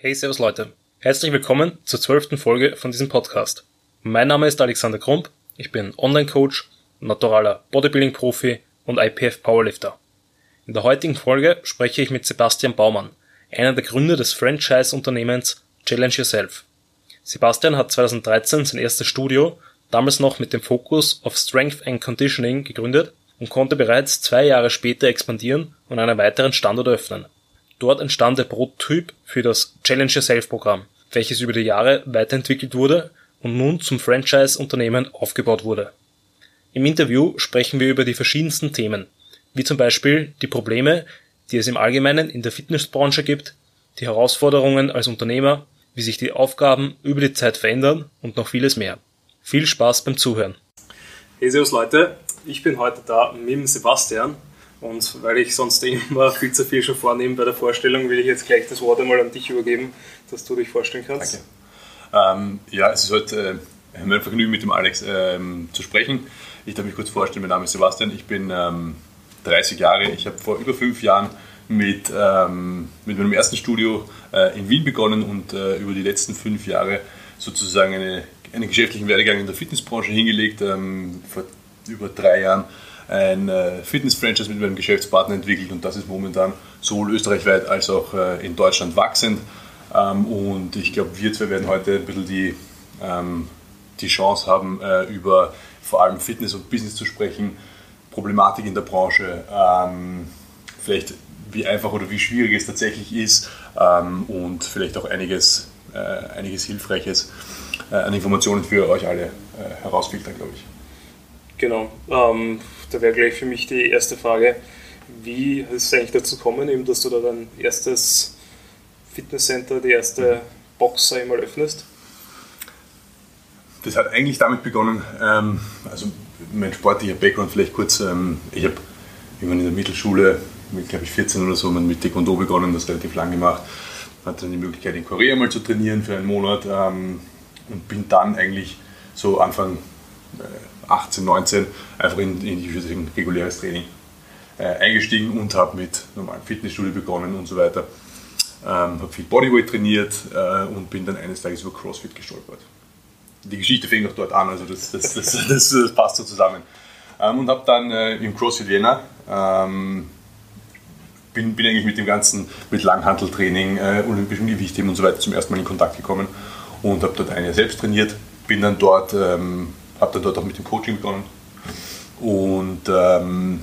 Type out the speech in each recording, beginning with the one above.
Hey, servus Leute. Herzlich willkommen zur zwölften Folge von diesem Podcast. Mein Name ist Alexander Krump, ich bin Online-Coach, naturaler Bodybuilding-Profi und IPF Powerlifter. In der heutigen Folge spreche ich mit Sebastian Baumann, einer der Gründer des Franchise-Unternehmens Challenge Yourself. Sebastian hat 2013 sein erstes Studio, damals noch mit dem Fokus auf Strength and Conditioning, gegründet und konnte bereits zwei Jahre später expandieren und einen weiteren Standort öffnen. Dort entstand der Prototyp für das Challenge Yourself Programm, welches über die Jahre weiterentwickelt wurde und nun zum Franchise-Unternehmen aufgebaut wurde. Im Interview sprechen wir über die verschiedensten Themen, wie zum Beispiel die Probleme, die es im Allgemeinen in der Fitnessbranche gibt, die Herausforderungen als Unternehmer, wie sich die Aufgaben über die Zeit verändern und noch vieles mehr. Viel Spaß beim Zuhören. Hey, servus Leute, ich bin heute da mit Sebastian und weil ich sonst immer viel zu viel schon vornehme bei der Vorstellung, will ich jetzt gleich das Wort einmal an dich übergeben, dass du dich vorstellen kannst. Danke. Ähm, ja, es ist heute äh, ein Vergnügen mit dem Alex ähm, zu sprechen. Ich darf mich kurz vorstellen, mein Name ist Sebastian, ich bin ähm, 30 Jahre, ich habe vor über fünf Jahren mit, ähm, mit meinem ersten Studio äh, in Wien begonnen und äh, über die letzten fünf Jahre sozusagen eine, einen geschäftlichen Werdegang in der Fitnessbranche hingelegt. Ähm, vor über drei Jahren ein äh, Fitness-Franchise mit meinem Geschäftspartner entwickelt und das ist momentan sowohl österreichweit als auch äh, in Deutschland wachsend. Ähm, und ich glaube, wir zwei werden heute ein bisschen die, ähm, die Chance haben, äh, über vor allem Fitness und Business zu sprechen, Problematik in der Branche, ähm, vielleicht wie einfach oder wie schwierig es tatsächlich ist und vielleicht auch einiges, einiges Hilfreiches an Informationen für euch alle herausfiltern, glaube ich. Genau. Ähm, da wäre gleich für mich die erste Frage. Wie ist es eigentlich dazu gekommen, eben, dass du da dein erstes Fitnesscenter, die erste Box einmal öffnest? Das hat eigentlich damit begonnen, ähm, also mein sportlicher Background vielleicht kurz. Ähm, ich habe irgendwann in der Mittelschule, mit glaube ich 14 oder so, mit Taekwondo begonnen, das relativ lang gemacht. Hatte dann die Möglichkeit in Korea mal zu trainieren für einen Monat ähm, und bin dann eigentlich so Anfang äh, 18, 19 einfach in, in sagen, reguläres Training äh, eingestiegen und habe mit normalen Fitnessstudio begonnen und so weiter. Ähm, habe viel Bodyweight trainiert äh, und bin dann eines Tages über CrossFit gestolpert. Die Geschichte fängt noch dort an, also das, das, das, das, passt so zusammen. Ähm, und habe dann äh, im CrossFit Vienna ähm, bin, bin eigentlich mit dem ganzen, mit Langhanteltraining, äh, olympischen Gewichtheben und so weiter zum ersten Mal in Kontakt gekommen und habe dort ein Jahr selbst trainiert. Bin dann dort ähm, habe dann dort auch mit dem Coaching begonnen und ähm,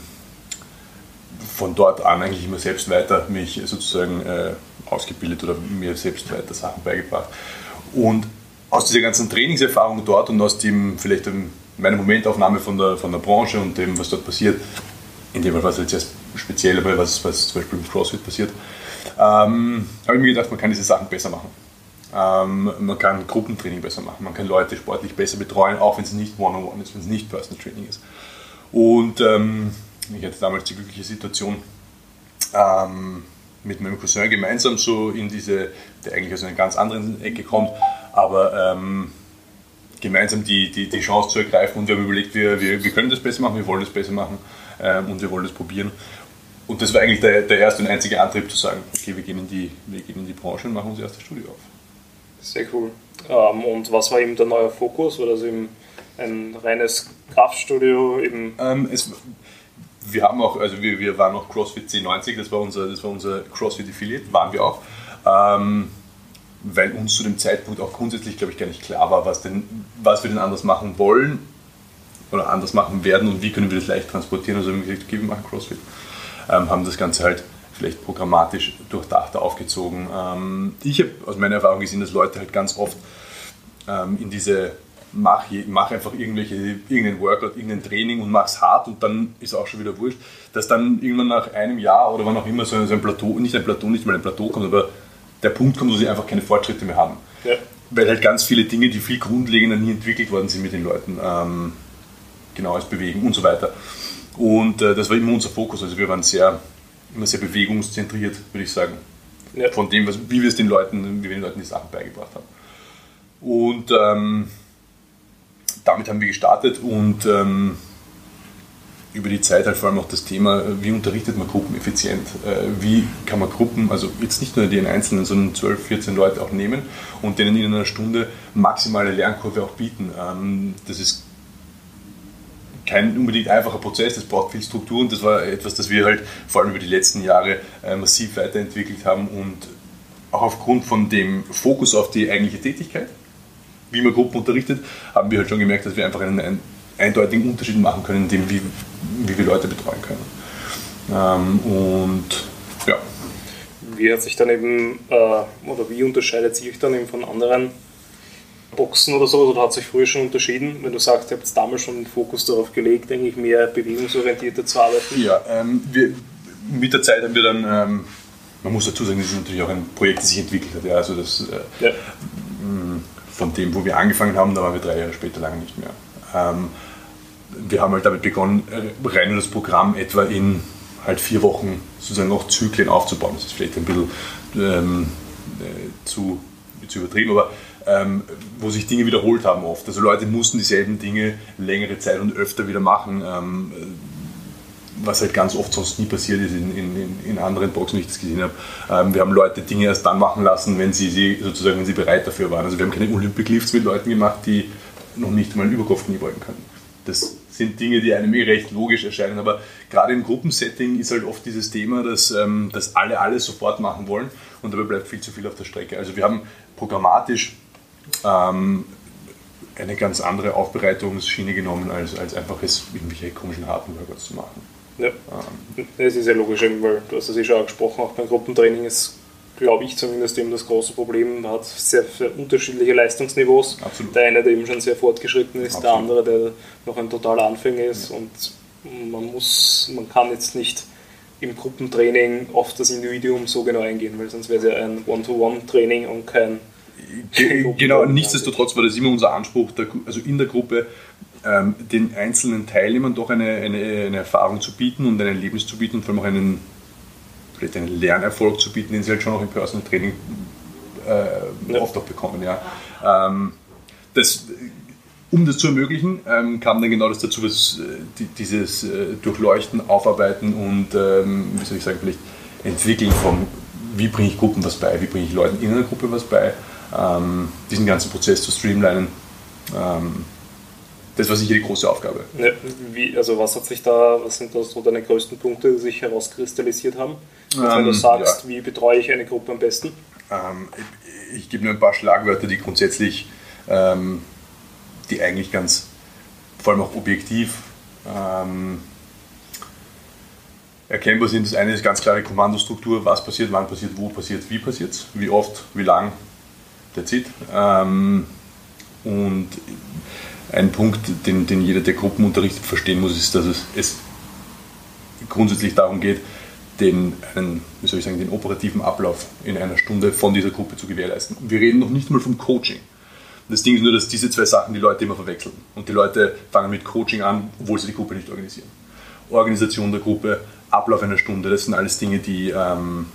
von dort an eigentlich immer selbst weiter mich sozusagen äh, ausgebildet oder mir selbst weiter Sachen beigebracht. Und aus dieser ganzen Trainingserfahrung dort und aus dem vielleicht meiner Momentaufnahme von der, von der Branche und dem, was dort passiert, in dem Fall war es jetzt sehr speziell, aber was, was zum Beispiel im CrossFit passiert, ähm, habe ich mir gedacht, man kann diese Sachen besser machen. Ähm, man kann Gruppentraining besser machen, man kann Leute sportlich besser betreuen, auch wenn es nicht One-on-One -on -one ist, wenn es nicht Personal Training ist. Und ähm, ich hatte damals die glückliche Situation, ähm, mit meinem Cousin gemeinsam so in diese, der eigentlich aus einer ganz anderen Ecke kommt, aber ähm, gemeinsam die, die, die Chance zu ergreifen und wir haben überlegt, wir, wir, wir können das besser machen, wir wollen das besser machen ähm, und wir wollen das probieren. Und das war eigentlich der, der erste und einzige Antrieb zu sagen, okay, wir gehen, in die, wir gehen in die Branche und machen unser erstes Studio auf. Sehr cool. Ähm, und was war eben der neue Fokus? War das eben ein reines Kraftstudio? Eben? Ähm, es, wir haben auch, also wir, wir waren auch CrossFit C90, das war unser, das war unser CrossFit Affiliate, waren wir auch. Ähm, weil uns zu dem Zeitpunkt auch grundsätzlich, glaube ich, gar nicht klar war, was, denn, was wir denn anders machen wollen oder anders machen werden und wie können wir das leicht transportieren. Also haben wir gesagt, okay, wir machen CrossFit. Ähm, haben das Ganze halt vielleicht programmatisch durchdachter aufgezogen. Ähm, ich habe aus meiner Erfahrung gesehen, dass Leute halt ganz oft ähm, in diese mach, mach einfach irgendwelche, irgendeinen Workout, irgendein Training und mach's hart und dann ist auch schon wieder wurscht, dass dann irgendwann nach einem Jahr oder wann auch immer so ein, so ein Plateau, nicht ein Plateau, nicht mal ein Plateau kommt, aber der Punkt kommt, wo sie einfach keine Fortschritte mehr haben. Ja. Weil halt ganz viele Dinge, die viel grundlegender nie entwickelt worden sind mit den Leuten, ähm, genau als Bewegen und so weiter. Und äh, das war immer unser Fokus. Also wir waren sehr immer sehr bewegungszentriert, würde ich sagen. Ja. Von dem, was, wie wir es den Leuten, wie wir den Leuten die Sachen beigebracht haben. Und ähm, damit haben wir gestartet und ähm, über die Zeit halt vor allem auch das Thema, wie unterrichtet man Gruppen effizient? Äh, wie kann man Gruppen, also jetzt nicht nur den Einzelnen, sondern 12, 14 Leute auch nehmen und denen in einer Stunde maximale Lernkurve auch bieten. Ähm, das ist kein unbedingt einfacher Prozess, das braucht viel Struktur und das war etwas, das wir halt vor allem über die letzten Jahre äh, massiv weiterentwickelt haben und auch aufgrund von dem Fokus auf die eigentliche Tätigkeit, wie man Gruppen unterrichtet, haben wir halt schon gemerkt, dass wir einfach einen, einen eindeutigen Unterschied machen können, in dem, wie, wie wir Leute betreuen können. Ähm, und ja. Wie hat sich dann eben, äh, oder wie unterscheidet sich dann eben von anderen Boxen oder so, oder hat sich früher schon unterschieden, wenn du sagst, ihr habt damals schon den Fokus darauf gelegt, eigentlich mehr bewegungsorientierter zu arbeiten? Ja, ähm, wir, mit der Zeit haben wir dann, ähm, man muss dazu sagen, das ist natürlich auch ein Projekt, das sich entwickelt hat. Ja, also das, äh, ja. Von dem, wo wir angefangen haben, da waren wir drei Jahre später lange nicht mehr. Ähm, wir haben halt damit begonnen, äh, rein das Programm etwa in halt vier Wochen sozusagen auch Zyklen aufzubauen. Das ist vielleicht ein bisschen ähm, äh, zu, zu übertrieben, aber ähm, wo sich Dinge wiederholt haben oft. Also Leute mussten dieselben Dinge längere Zeit und öfter wieder machen, ähm, was halt ganz oft sonst nie passiert ist in, in, in anderen Boxen, wie ich das gesehen habe. Ähm, wir haben Leute Dinge erst dann machen lassen, wenn sie, sie sozusagen wenn sie bereit dafür waren. Also wir haben keine Olympic Lifts mit Leuten gemacht, die noch nicht mal einen Überkopfknie beugen können. Das sind Dinge, die einem eh recht logisch erscheinen, aber gerade im Gruppensetting ist halt oft dieses Thema, dass, ähm, dass alle alles sofort machen wollen und dabei bleibt viel zu viel auf der Strecke. Also wir haben programmatisch ähm, eine ganz andere Aufbereitungsschiene genommen, als, als einfach es irgendwelche komischen harten Workouts zu machen. Ja, ähm. das ist ja logisch, weil du hast es eh schon angesprochen, auch beim Gruppentraining ist glaube ich zumindest, eben das große Problem. Man hat sehr, sehr unterschiedliche Leistungsniveaus. Absolut. Der eine, der eben schon sehr fortgeschritten ist, Absolut. der andere, der noch ein totaler Anfänger ist. Ja. Und man muss, man kann jetzt nicht im Gruppentraining auf das Individuum so genau eingehen, weil sonst wäre es ja ein One-to-One-Training und kein. Genau, nichtsdestotrotz war das immer unser Anspruch, also in der Gruppe ähm, den einzelnen Teilnehmern doch eine, eine, eine Erfahrung zu bieten und ein Erlebnis zu bieten und vor allem auch einen vielleicht einen Lernerfolg zu bieten, den sie halt schon auch im Personal Training äh, ja. oft auch bekommen. Ja. Ähm, das, um das zu ermöglichen, ähm, kam dann genau das dazu, dass äh, die, dieses äh, Durchleuchten, Aufarbeiten und, ähm, wie soll ich sagen, vielleicht Entwickeln von, wie bringe ich Gruppen was bei, wie bringe ich Leuten in einer Gruppe was bei, ähm, diesen ganzen Prozess zu streamlinen. Ähm, das war sicher die große Aufgabe. Ja, wie, also was hat sich da, was sind da so deine größten Punkte, die sich herauskristallisiert haben? Also wenn du ähm, sagst, ja. wie betreue ich eine Gruppe am besten? Ähm, ich, ich gebe nur ein paar Schlagwörter, die grundsätzlich, ähm, die eigentlich ganz, vor allem auch objektiv erkennbar sind. Das eine ist ganz klare Kommandostruktur, was passiert, wann passiert, wo passiert, wie passiert es, wie oft, wie lang, der it. Ähm, und ein Punkt, den, den jeder, der Gruppen unterrichtet, verstehen muss, ist, dass es, es grundsätzlich darum geht, den, einen, wie soll ich sagen, den operativen Ablauf in einer Stunde von dieser Gruppe zu gewährleisten. Wir reden noch nicht mal vom Coaching. Das Ding ist nur, dass diese zwei Sachen die Leute immer verwechseln. Und die Leute fangen mit Coaching an, obwohl sie die Gruppe nicht organisieren. Organisation der Gruppe, Ablauf einer Stunde, das sind alles Dinge, die, ähm,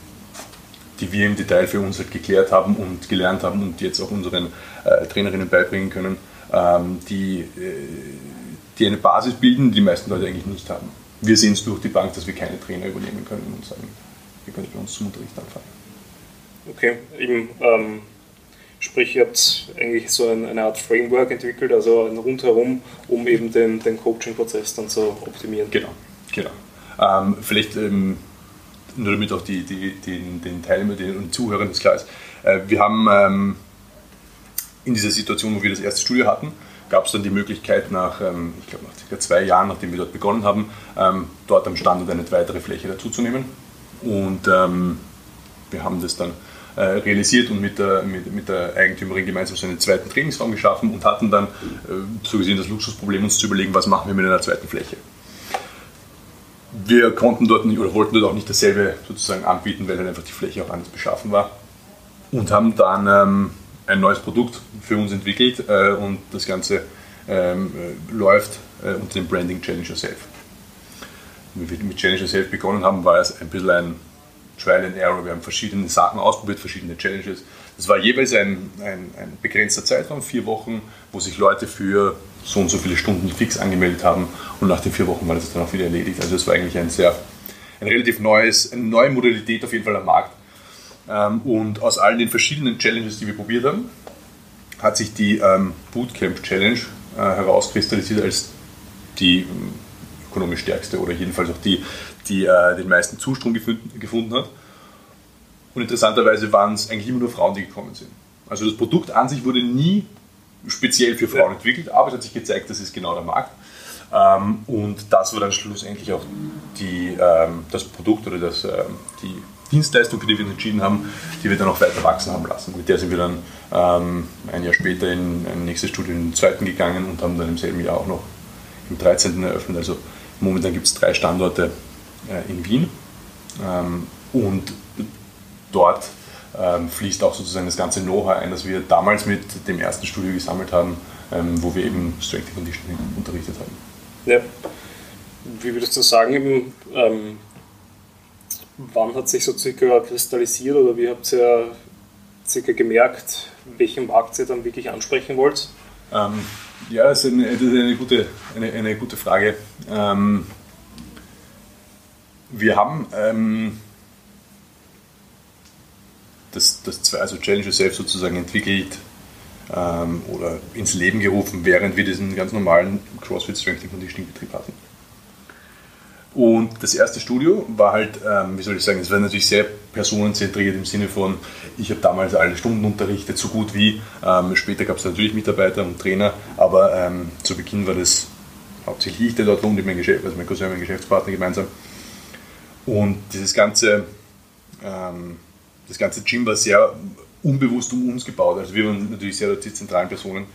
die wir im Detail für uns halt geklärt haben und gelernt haben und jetzt auch unseren äh, Trainerinnen beibringen können ähm, die, äh, die eine Basis bilden, die die meisten Leute eigentlich nicht haben. Wir sehen es durch die Bank, dass wir keine Trainer übernehmen können und sagen, ihr könnt bei uns zum Unterricht anfangen. Okay, eben, ähm, sprich, ihr habt eigentlich so eine Art Framework entwickelt, also ein Rundherum, um eben den, den Coaching-Prozess dann zu optimieren. Genau, genau. Ähm, vielleicht ähm, nur damit auch die, die, den, den Teilnehmern den Zuhörern das klar ist. Äh, wir haben ähm, in dieser Situation, wo wir das erste Studio hatten, gab es dann die Möglichkeit, nach, ähm, ich glaube, nach circa zwei Jahren, nachdem wir dort begonnen haben, ähm, dort am Standort eine weitere Fläche dazuzunehmen. Und ähm, wir haben das dann äh, realisiert und mit der, mit, mit der Eigentümerin gemeinsam so einen zweiten Trainingsraum geschaffen und hatten dann äh, so gesehen das Luxusproblem, uns zu überlegen, was machen wir mit einer zweiten Fläche. Wir konnten dort nicht oder wollten dort auch nicht dasselbe sozusagen anbieten, weil dann einfach die Fläche auch anders beschaffen war. Und haben dann ähm, ein neues Produkt für uns entwickelt äh, und das Ganze ähm, äh, läuft äh, unter dem Branding Challenger Self. Wie wir mit Challenger Self begonnen haben, war es ein bisschen ein Trial and Error. Wir haben verschiedene Sachen ausprobiert, verschiedene Challenges. Das war jeweils ein, ein, ein begrenzter Zeitraum, vier Wochen, wo sich Leute für so und so viele Stunden fix angemeldet haben und nach den vier Wochen war das dann auch wieder erledigt. Also es war eigentlich ein sehr, ein relativ neues, eine neue Modalität auf jeden Fall am Markt. Ähm, und aus allen den verschiedenen Challenges, die wir probiert haben, hat sich die ähm, Bootcamp Challenge äh, herauskristallisiert als die ähm, ökonomisch stärkste oder jedenfalls auch die, die äh, den meisten Zustrom gefunden hat. Und interessanterweise waren es eigentlich immer nur Frauen, die gekommen sind. Also das Produkt an sich wurde nie speziell für Frauen entwickelt, aber es hat sich gezeigt, das ist genau der Markt. Ähm, und das war dann schlussendlich auch die, ähm, das Produkt oder das, ähm, die Dienstleistung, für die wir uns entschieden haben, die wir dann auch weiter wachsen haben lassen. Mit der sind wir dann ein Jahr später in ein nächstes Studio, in den zweiten gegangen und haben dann im selben Jahr auch noch im 13. eröffnet. Also momentan gibt es drei Standorte äh, in Wien und dort ähm, fließt auch sozusagen das ganze Know-how ein, das wir damals mit dem ersten Studio gesammelt haben, ähm, wo wir eben Strength and Conditioning unterrichtet haben. Ja. Wie würdest du sagen, eben, ähm, wann hat sich so circa kristallisiert oder wie habt ihr circa gemerkt, welchen Markt ihr dann wirklich ansprechen wollt? Ähm, ja, das ist, eine, das ist eine, gute, eine, eine gute Frage. Ähm, wir haben ähm, das, das also Challenge Yourself sozusagen entwickelt ähm, oder ins Leben gerufen, während wir diesen ganz normalen CrossFit Strength and Conditioning Betrieb hatten. Und das erste Studio war halt, ähm, wie soll ich sagen, es war natürlich sehr personenzentriert im Sinne von, ich habe damals alle Stunden unterrichtet, so gut wie. Ähm, später gab es natürlich Mitarbeiter und Trainer, aber ähm, zu Beginn war das hauptsächlich ich, der dort wohnt, mein Geschäft, also mein Cousin, mein Geschäftspartner gemeinsam. Und dieses ganze, ähm, das ganze Gym war sehr unbewusst um uns gebaut. Also wir waren natürlich sehr die zentralen Personen.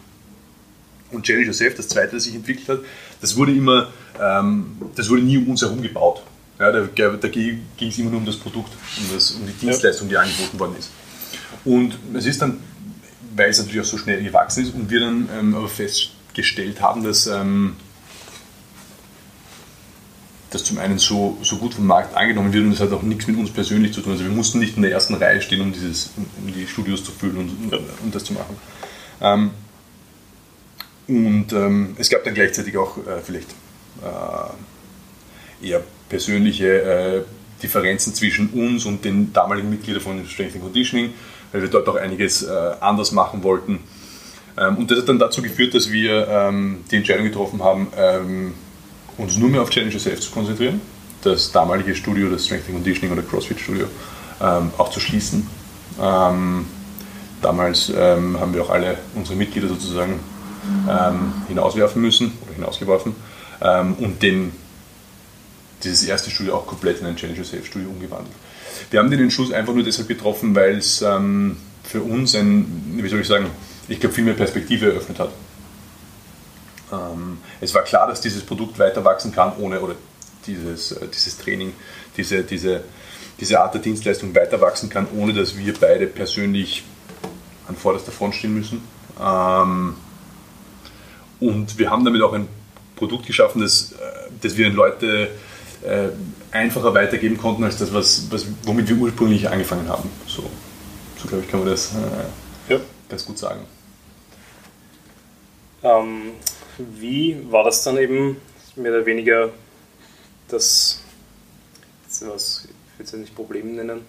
Und Challenge Yourself, das zweite, das sich entwickelt hat, das wurde immer, ähm, das wurde nie um uns herum gebaut. Ja, da, da ging es immer nur um das Produkt, um, das, um die Dienstleistung, die angeboten worden ist. Und es ist dann, weil es natürlich auch so schnell gewachsen ist und wir dann ähm, aber festgestellt haben, dass ähm, das zum einen so, so gut vom Markt angenommen wird und es hat auch nichts mit uns persönlich zu tun. Also wir mussten nicht in der ersten Reihe stehen, um, dieses, um die Studios zu füllen und, und, und das zu machen. Ähm, und ähm, es gab dann gleichzeitig auch äh, vielleicht äh, eher persönliche äh, Differenzen zwischen uns und den damaligen Mitgliedern von Strength and Conditioning, weil wir dort auch einiges äh, anders machen wollten. Ähm, und das hat dann dazu geführt, dass wir ähm, die Entscheidung getroffen haben, ähm, uns nur mehr auf Challenge Yourself zu konzentrieren, das damalige Studio, das Strength and Conditioning oder CrossFit Studio, ähm, auch zu schließen. Ähm, damals ähm, haben wir auch alle unsere Mitglieder sozusagen ähm, hinauswerfen müssen oder hinausgeworfen ähm, und den, dieses erste Studio auch komplett in ein Challenge Yourself Studio umgewandelt. Wir haben den Entschluss einfach nur deshalb getroffen, weil es ähm, für uns ein, wie soll ich sagen, ich glaube, viel mehr Perspektive eröffnet hat. Ähm, es war klar, dass dieses Produkt weiter wachsen kann, ohne oder dieses, äh, dieses Training, diese, diese, diese Art der Dienstleistung weiter wachsen kann, ohne dass wir beide persönlich an vorderster Front stehen müssen. Ähm, und wir haben damit auch ein Produkt geschaffen, das, äh, das wir an Leute äh, einfacher weitergeben konnten als das, was, was, womit wir ursprünglich angefangen haben. So, so glaube ich, kann man das ja. ganz gut sagen. Ähm, wie war das dann eben mehr oder weniger das, was ich will es ja nicht Problem nennen.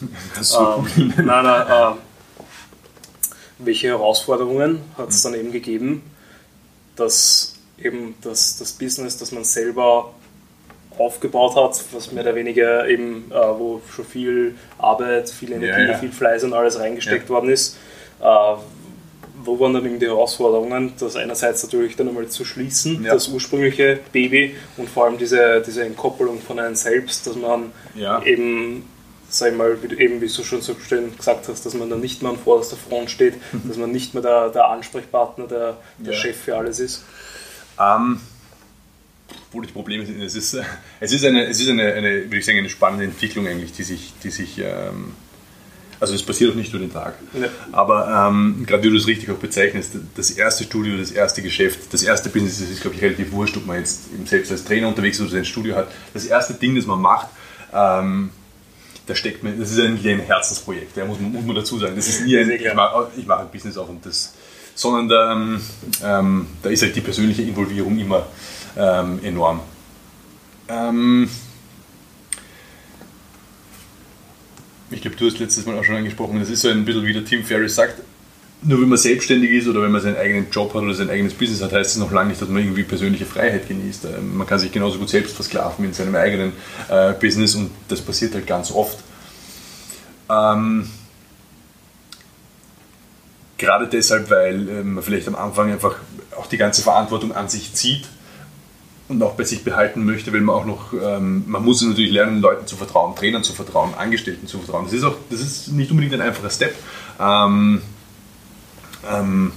ähm, nein, nein, äh, welche Herausforderungen hat es dann eben gegeben, dass eben das, das Business, das man selber aufgebaut hat, was mehr oder weniger eben, äh, wo schon viel Arbeit, viel Energie, ja, ja. viel Fleiß und alles reingesteckt ja. worden ist, äh, wo waren dann eben die Herausforderungen, das einerseits natürlich dann einmal zu schließen, ja. das ursprüngliche Baby und vor allem diese, diese Entkoppelung von einem selbst, dass man ja. eben, sag ich mal, wie, eben wie du schon so schön gesagt hast, dass man dann nicht mehr an vorderster Front steht, mhm. dass man nicht mehr der, der Ansprechpartner, der, der ja. Chef für alles ist. Ähm, wo die Probleme sind, es ist, es ist, eine, es ist eine, eine, würde ich sagen, eine spannende Entwicklung eigentlich, die sich, die sich ähm, also es passiert auch nicht nur den Tag. Ja. Aber ähm, gerade wie du es richtig auch bezeichnest, das erste Studio, das erste Geschäft, das erste Business, ist, glaube ich, relativ wurscht, ob man jetzt selbst als Trainer unterwegs ist oder sein Studio hat. Das erste Ding, das man macht, ähm, da steckt mir, das ist eigentlich ein Herzensprojekt, ja, muss, man, muss man dazu sagen. Das ist nie ein, ich mache mach ein Business auf und das, sondern da, ähm, ähm, da ist halt die persönliche Involvierung immer ähm, enorm. Ähm, ich glaube, du hast letztes Mal auch schon angesprochen, das ist so ein bisschen wie der Tim Ferriss sagt, nur wenn man selbstständig ist oder wenn man seinen eigenen Job hat oder sein eigenes Business hat, heißt das noch lange nicht, dass man irgendwie persönliche Freiheit genießt. Ähm, man kann sich genauso gut selbst versklaven in seinem eigenen äh, Business und das passiert halt ganz oft. Ähm, gerade deshalb, weil äh, man vielleicht am Anfang einfach auch die ganze Verantwortung an sich zieht und auch bei sich behalten möchte, weil man auch noch, ähm, man muss natürlich lernen, Leuten zu vertrauen, Trainern zu vertrauen, Angestellten zu vertrauen. Das ist auch, das ist nicht unbedingt ein einfacher Step. Ähm, ähm,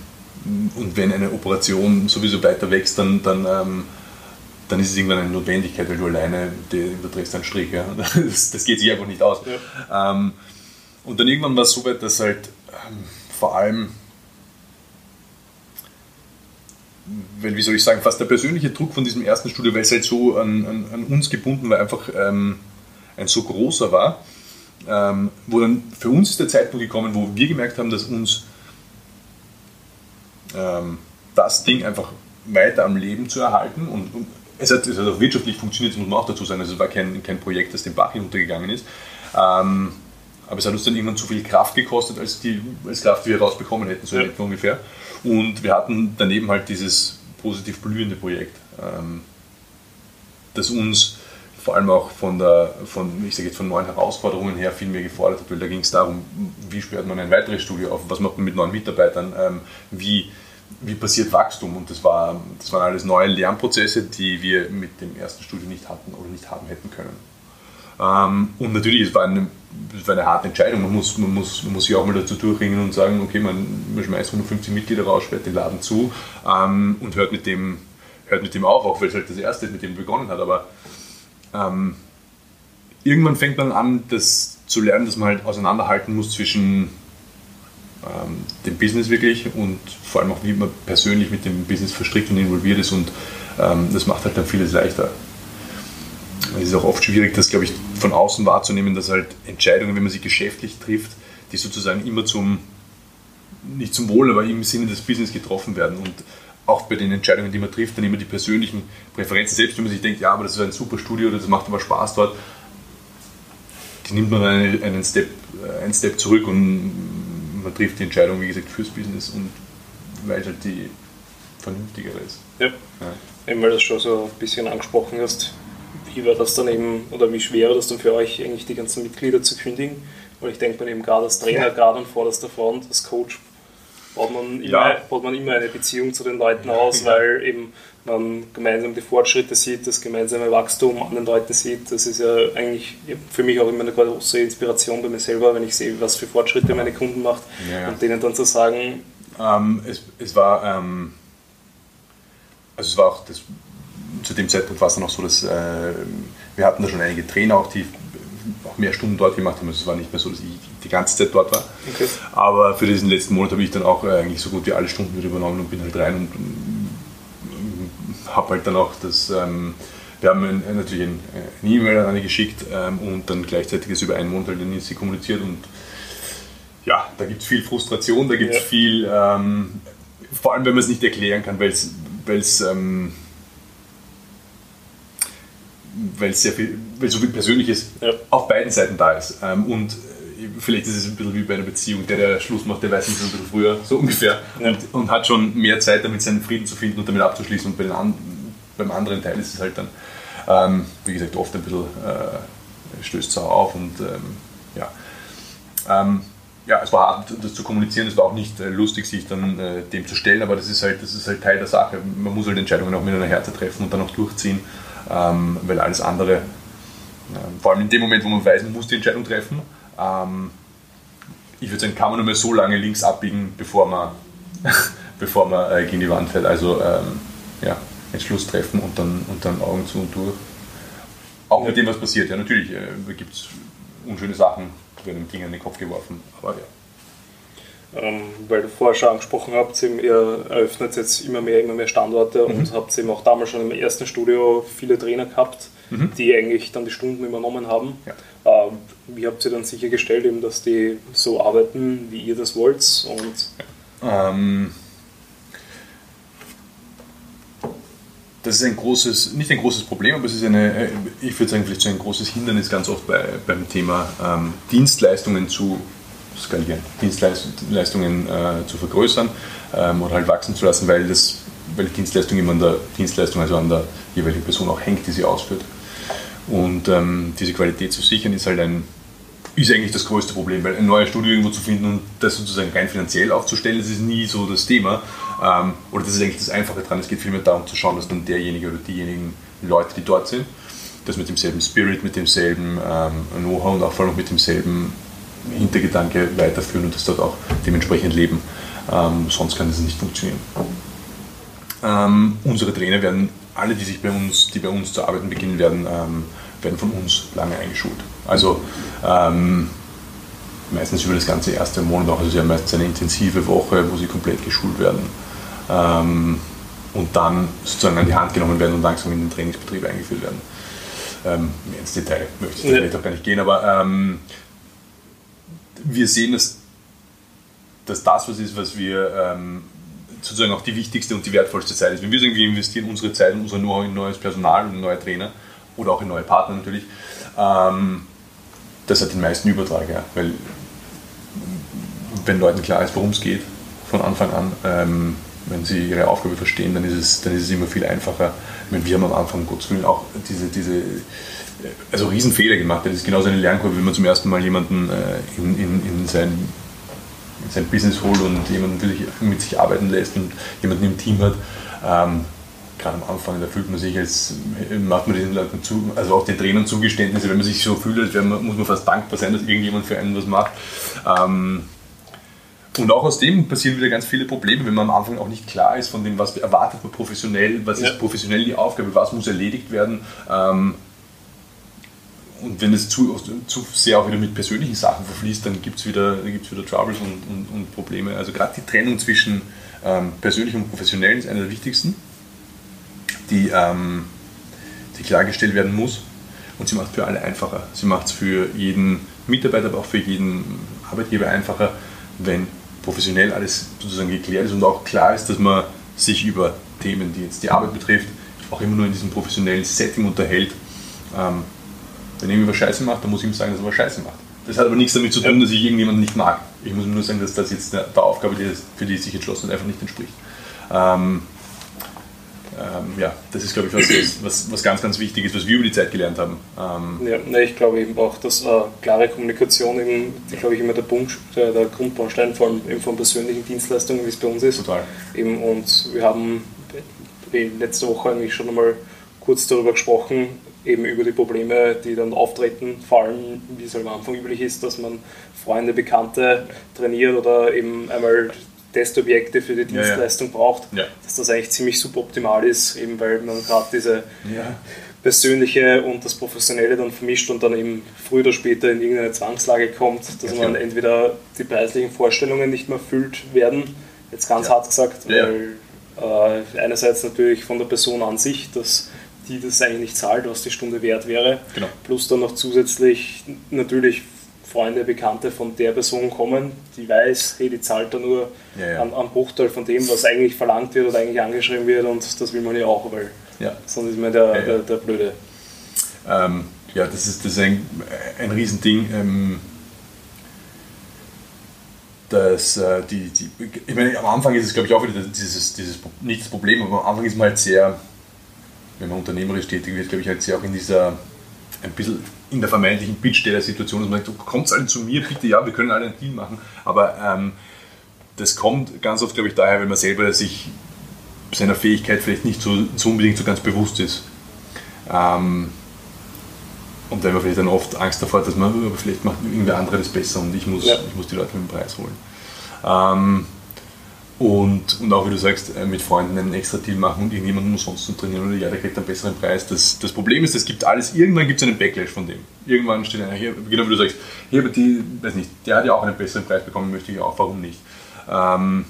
und wenn eine Operation sowieso weiter wächst, dann, dann, ähm, dann ist es irgendwann eine Notwendigkeit, weil du alleine überträgst einen Strich. Ja? Das, das, geht sich einfach nicht aus. Ja. Ähm, und dann irgendwann war es so weit, dass halt ähm, vor allem, wenn, wie soll ich sagen, fast der persönliche Druck von diesem ersten Studio, weil es halt so an, an, an uns gebunden war, einfach ähm, ein so großer war, ähm, wo dann für uns ist der Zeitpunkt gekommen, wo wir gemerkt haben, dass uns ähm, das Ding einfach weiter am Leben zu erhalten. Und, und es, hat, es, hat, auch wirtschaftlich funktioniert, das muss man auch dazu sagen. Also es war kein, kein Projekt, das den Bach hinuntergegangen ist. Ähm, aber es hat uns dann irgendwann zu viel Kraft gekostet, als die als Kraft, die wir rausbekommen hätten, so ja. ungefähr. Und wir hatten daneben halt dieses positiv blühende Projekt, ähm, das uns vor allem auch von, der, von, ich sage jetzt von neuen Herausforderungen her viel mehr gefordert hat, weil da ging es darum, wie sperrt man ein weiteres Studio auf, was macht man mit neuen Mitarbeitern, ähm, wie, wie passiert Wachstum und das, war, das waren alles neue Lernprozesse, die wir mit dem ersten Studio nicht hatten oder nicht haben hätten können. Ähm, und natürlich, es war, eine, es war eine harte Entscheidung, man muss, man, muss, man muss sich auch mal dazu durchringen und sagen, okay, man, man schmeißt 150 Mitglieder raus, sperrt den Laden zu ähm, und hört mit, dem, hört mit dem auf, auch weil es halt das erste mit dem begonnen hat, aber ähm, irgendwann fängt man an, das zu lernen, dass man halt auseinanderhalten muss zwischen ähm, dem Business wirklich und vor allem auch, wie man persönlich mit dem Business verstrickt und involviert ist. Und ähm, das macht halt dann vieles leichter. Es ist auch oft schwierig, das, glaube ich, von außen wahrzunehmen, dass halt Entscheidungen, wenn man sie geschäftlich trifft, die sozusagen immer zum, nicht zum Wohl, aber im Sinne des Business getroffen werden. Und auch bei den Entscheidungen, die man trifft, dann immer die persönlichen Präferenzen, selbst wenn man sich denkt, ja, aber das ist ein super Studio, das macht aber Spaß dort, die nimmt man einen, einen, Step, äh, einen Step zurück und man trifft die Entscheidung, wie gesagt, fürs Business und weil halt die vernünftigere ist. Ja, ja. Eben weil du das schon so ein bisschen angesprochen hast, wie war das dann eben, oder wie schwer war das dann für euch, eigentlich die ganzen Mitglieder zu kündigen? Weil ich denke mir eben gerade als Trainer, gerade an vorderster Front, als Coach baut man, immer, ja. baut man immer eine Beziehung zu den Leuten aus, weil eben man gemeinsam die Fortschritte sieht, das gemeinsame Wachstum an den Leuten sieht. Das ist ja eigentlich für mich auch immer eine große Inspiration bei mir selber, wenn ich sehe, was für Fortschritte meine Kunden macht ja. und denen dann zu sagen. Ähm, es, es war, ähm, also es war auch das, zu dem Zeitpunkt war es dann auch so, dass äh, wir hatten da schon einige Trainer auch, die auch mehr Stunden dort gemacht haben. Also es war nicht mehr so, dass ich die ganze Zeit dort war. Okay. Aber für diesen letzten Monat habe ich dann auch eigentlich so gut wie alle Stunden wieder übernommen und bin halt rein und habe halt dann auch das. Ähm, wir haben ein, natürlich ein, eine E-Mail an eine geschickt ähm, und dann gleichzeitig ist über einen Monat halt in sie kommuniziert und ja, da gibt es viel Frustration, da gibt es ja. viel, ähm, vor allem wenn man es nicht erklären kann, weil es ähm, weil sehr viel, weil so viel Persönliches ja. auf beiden Seiten da ist. Ähm, und äh, vielleicht ist es ein bisschen wie bei einer Beziehung, der, der Schluss macht, der weiß nicht so ein bisschen früher, so ungefähr, ja. und, und, hat schon mehr Zeit damit, seinen Frieden zu finden und damit abzuschließen. Und bei an, beim anderen Teil ist es halt dann, ähm, wie gesagt, oft ein bisschen äh, stößt sauer auf und ähm, ja. Ähm, ja, es war hart, das zu kommunizieren, es war auch nicht äh, lustig, sich dann äh, dem zu stellen, aber das ist, halt, das ist halt Teil der Sache. Man muss halt Entscheidungen auch mit einer Härte treffen und dann auch durchziehen ähm, weil alles andere, äh, vor allem in dem Moment, wo man weiß, man muss die Entscheidung treffen, ähm, ich würde sagen, kann man nur mehr so lange links abbiegen, bevor man, bevor man äh, gegen die Wand fällt. Also ähm, ja, Entschluss treffen und dann, und dann Augen zu und durch. Auch mit dem, was passiert. Ja, natürlich äh, gibt es unschöne Sachen, werden Dinge in den Kopf geworfen, aber ja. Ähm, weil du vorher schon angesprochen habt, ihr eröffnet jetzt immer mehr, immer mehr Standorte mhm. und habt eben auch damals schon im ersten Studio viele Trainer gehabt, mhm. die eigentlich dann die Stunden übernommen haben. Ja. Äh, wie habt ihr dann sichergestellt, eben, dass die so arbeiten, wie ihr das wollt? Und ähm, das ist ein großes, nicht ein großes Problem, aber es ist eine, äh, ich würde sagen, vielleicht so ein großes Hindernis ganz oft bei, beim Thema ähm, Dienstleistungen zu skalieren, Dienstleistungen äh, zu vergrößern ähm, oder halt wachsen zu lassen, weil, das, weil die Dienstleistung immer an der Dienstleistung, also an der jeweiligen Person auch hängt, die sie ausführt. Und ähm, diese Qualität zu sichern ist halt ein, ist eigentlich das größte Problem, weil ein neues Studio irgendwo zu finden und das sozusagen rein finanziell aufzustellen, das ist nie so das Thema. Ähm, oder das ist eigentlich das Einfache dran. Es geht vielmehr darum zu schauen, dass dann derjenige oder diejenigen Leute, die dort sind, das mit demselben Spirit, mit demselben ähm, Know-how und auch vor allem mit demselben Hintergedanke weiterführen und das dort auch dementsprechend leben. Ähm, sonst kann das nicht funktionieren. Ähm, unsere Trainer werden, alle, die, sich bei uns, die bei uns zu arbeiten beginnen werden, ähm, werden von uns lange eingeschult. Also ähm, meistens über das ganze erste Monat auch. Also sie haben meistens eine intensive Woche, wo sie komplett geschult werden. Ähm, und dann sozusagen an die Hand genommen werden und langsam in den Trainingsbetrieb eingeführt werden. Ähm, mehr ins Detail möchte ich vielleicht auch gar nicht gehen, aber ähm, wir sehen, dass, dass das was ist, was wir ähm, sozusagen auch die wichtigste und die wertvollste Zeit ist. Wenn wir sagen, investieren unsere Zeit und unser Know-how in neues Personal und neue Trainer oder auch in neue Partner natürlich, ähm, das hat den meisten Übertrag, ja, weil wenn Leuten klar ist, worum es geht von Anfang an, ähm, wenn sie ihre Aufgabe verstehen, dann ist es, dann ist es immer viel einfacher. Meine, wir haben am Anfang, Gottes Willen, auch diese, diese also Riesenfehler gemacht. Das ist genauso eine Lernkurve, wenn man zum ersten Mal jemanden äh, in, in, in, sein, in sein Business holt und jemanden wirklich mit sich arbeiten lässt und jemanden im Team hat. Ähm, gerade am Anfang, da fühlt man sich als, macht man den Leuten zu, also auch den Trainern Zugeständnisse, wenn man sich so fühlt, als man, muss man fast dankbar sein, dass irgendjemand für einen was macht. Ähm, und auch aus dem passieren wieder ganz viele Probleme, wenn man am Anfang auch nicht klar ist von dem, was erwartet man professionell, was ja. ist professionell die Aufgabe, was muss erledigt werden. Ähm, und wenn es zu, zu sehr auch wieder mit persönlichen Sachen verfließt, dann gibt es wieder, wieder Troubles und, und, und Probleme. Also gerade die Trennung zwischen ähm, persönlich und professionell ist einer der wichtigsten, die, ähm, die klargestellt werden muss. Und sie macht es für alle einfacher. Sie macht es für jeden Mitarbeiter, aber auch für jeden Arbeitgeber einfacher, wenn professionell alles sozusagen geklärt ist und auch klar ist, dass man sich über Themen, die jetzt die Arbeit betrifft, auch immer nur in diesem professionellen Setting unterhält. Ähm, wenn jemand was Scheiße macht, dann muss ich ihm sagen, dass er was Scheiße macht. Das hat aber nichts damit zu tun, dass ich irgendjemanden nicht mag. Ich muss nur sagen, dass das jetzt der, der Aufgabe, für die es sich entschlossen hat, einfach nicht entspricht. Ähm, ähm, ja, das ist, glaube ich, was, was, was, ganz, ganz wichtig ist, was wir über die Zeit gelernt haben. Ähm ja, ne, ich glaube eben auch, dass äh, klare Kommunikation eben, glaube ich, immer der, Punkt, der, der Grundbaustein von, eben von persönlichen Dienstleistungen, wie es bei uns ist. Total. Eben, und wir haben letzte Woche eigentlich schon einmal kurz darüber gesprochen, eben über die Probleme, die dann auftreten, vor allem, wie es halt am Anfang üblich ist, dass man Freunde, Bekannte trainiert oder eben einmal Testobjekte für die Dienstleistung ja, ja. braucht, ja. dass das eigentlich ziemlich suboptimal ist, eben weil man gerade diese persönliche und das Professionelle dann vermischt und dann eben früher oder später in irgendeine Zwangslage kommt, dass man entweder die preislichen Vorstellungen nicht mehr erfüllt werden, jetzt ganz hart gesagt, weil äh, einerseits natürlich von der Person an sich, dass die das eigentlich zahlt, was die Stunde wert wäre, genau. plus dann noch zusätzlich natürlich Freunde, Bekannte von der Person kommen, die weiß, hey, die zahlt da nur ja, ja. Einen, Bruchteil von dem, was eigentlich verlangt wird oder eigentlich angeschrieben wird und das will man ja auch, weil ja. sonst ist man der, ja, der, der Blöde. Ähm, ja, das ist, das ist ein, ein Riesending. Ähm, dass äh, die, die, ich meine, am Anfang ist es, glaube ich, auch wieder dieses, dieses, nicht das Problem, aber am Anfang ist man halt sehr, wenn man unternehmerisch tätig wird, glaube ich, halt sehr auch in dieser, ein bisschen in der vermeintlichen Bittsteller-Situation, dass man sagt, kommt alle zu mir, bitte, ja, wir können alle ein Team machen. Aber ähm, das kommt ganz oft, glaube ich, daher, wenn man selber sich seiner Fähigkeit vielleicht nicht so, so unbedingt so ganz bewusst ist. Ähm, und wenn man vielleicht dann oft Angst davor hat, dass man, vielleicht macht irgendwer andere das besser und ich muss, ja. ich muss die Leute mit dem Preis holen. Ähm, und, und auch wie du sagst, äh, mit Freunden einen extra Deal machen und irgendjemanden umsonst zu trainieren oder ja, der kriegt einen besseren Preis. Das, das Problem ist, es gibt alles, irgendwann gibt es einen Backlash von dem. Irgendwann steht einer hier, genau wie du sagst, hier, die, weiß nicht, der hat ja auch einen besseren Preis bekommen, möchte ich auch, warum nicht? Ähm,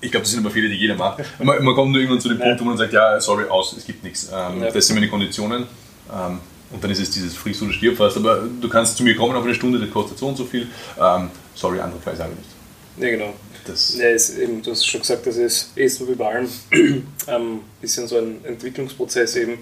ich glaube, das sind aber viele, die jeder macht. Man, man kommt nur irgendwann zu dem Punkt, wo man sagt, ja, sorry, aus, es gibt nichts. Ähm, ja. Das sind meine Konditionen. Ähm, und dann ist es dieses Friss oder stirb fast, aber du kannst zu mir kommen auf eine Stunde, das kostet so und so viel. Ähm, sorry, andere Preise habe ich nicht. Ja, genau. Das ja, ist eben, du hast schon gesagt, das ist eh so wie bei allem ein ähm, bisschen so ein Entwicklungsprozess, eben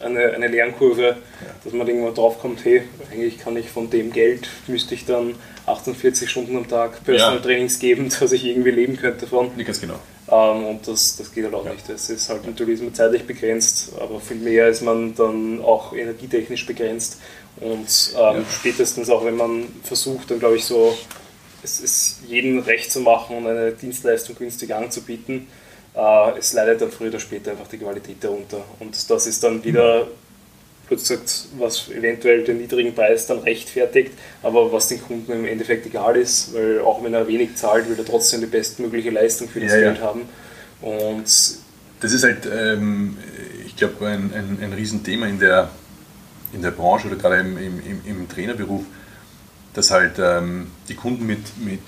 eine, eine Lernkurve, ja. dass man irgendwann drauf kommt, hey, eigentlich kann ich von dem Geld, müsste ich dann 48 Stunden am Tag Personal ja. Trainings geben, dass ich irgendwie leben könnte davon. Nicht ganz genau. Ähm, und das, das geht halt auch ja. nicht. Das ist halt natürlich ist zeitlich begrenzt, aber viel mehr ist man dann auch energietechnisch begrenzt. Und ähm, spätestens auch wenn man versucht, dann glaube ich so es ist jedem recht zu machen und eine Dienstleistung günstig anzubieten. Äh, es leidet dann früher oder später einfach die Qualität darunter. Und das ist dann wieder, kurz gesagt, was eventuell den niedrigen Preis dann rechtfertigt, aber was den Kunden im Endeffekt egal ist, weil auch wenn er wenig zahlt, will er trotzdem die bestmögliche Leistung für das ja, Geld ja. haben. Und das ist halt, ähm, ich glaube, ein, ein, ein Riesenthema in der, in der Branche oder gerade im, im, im Trainerberuf dass halt ähm, die Kunden mit, mit,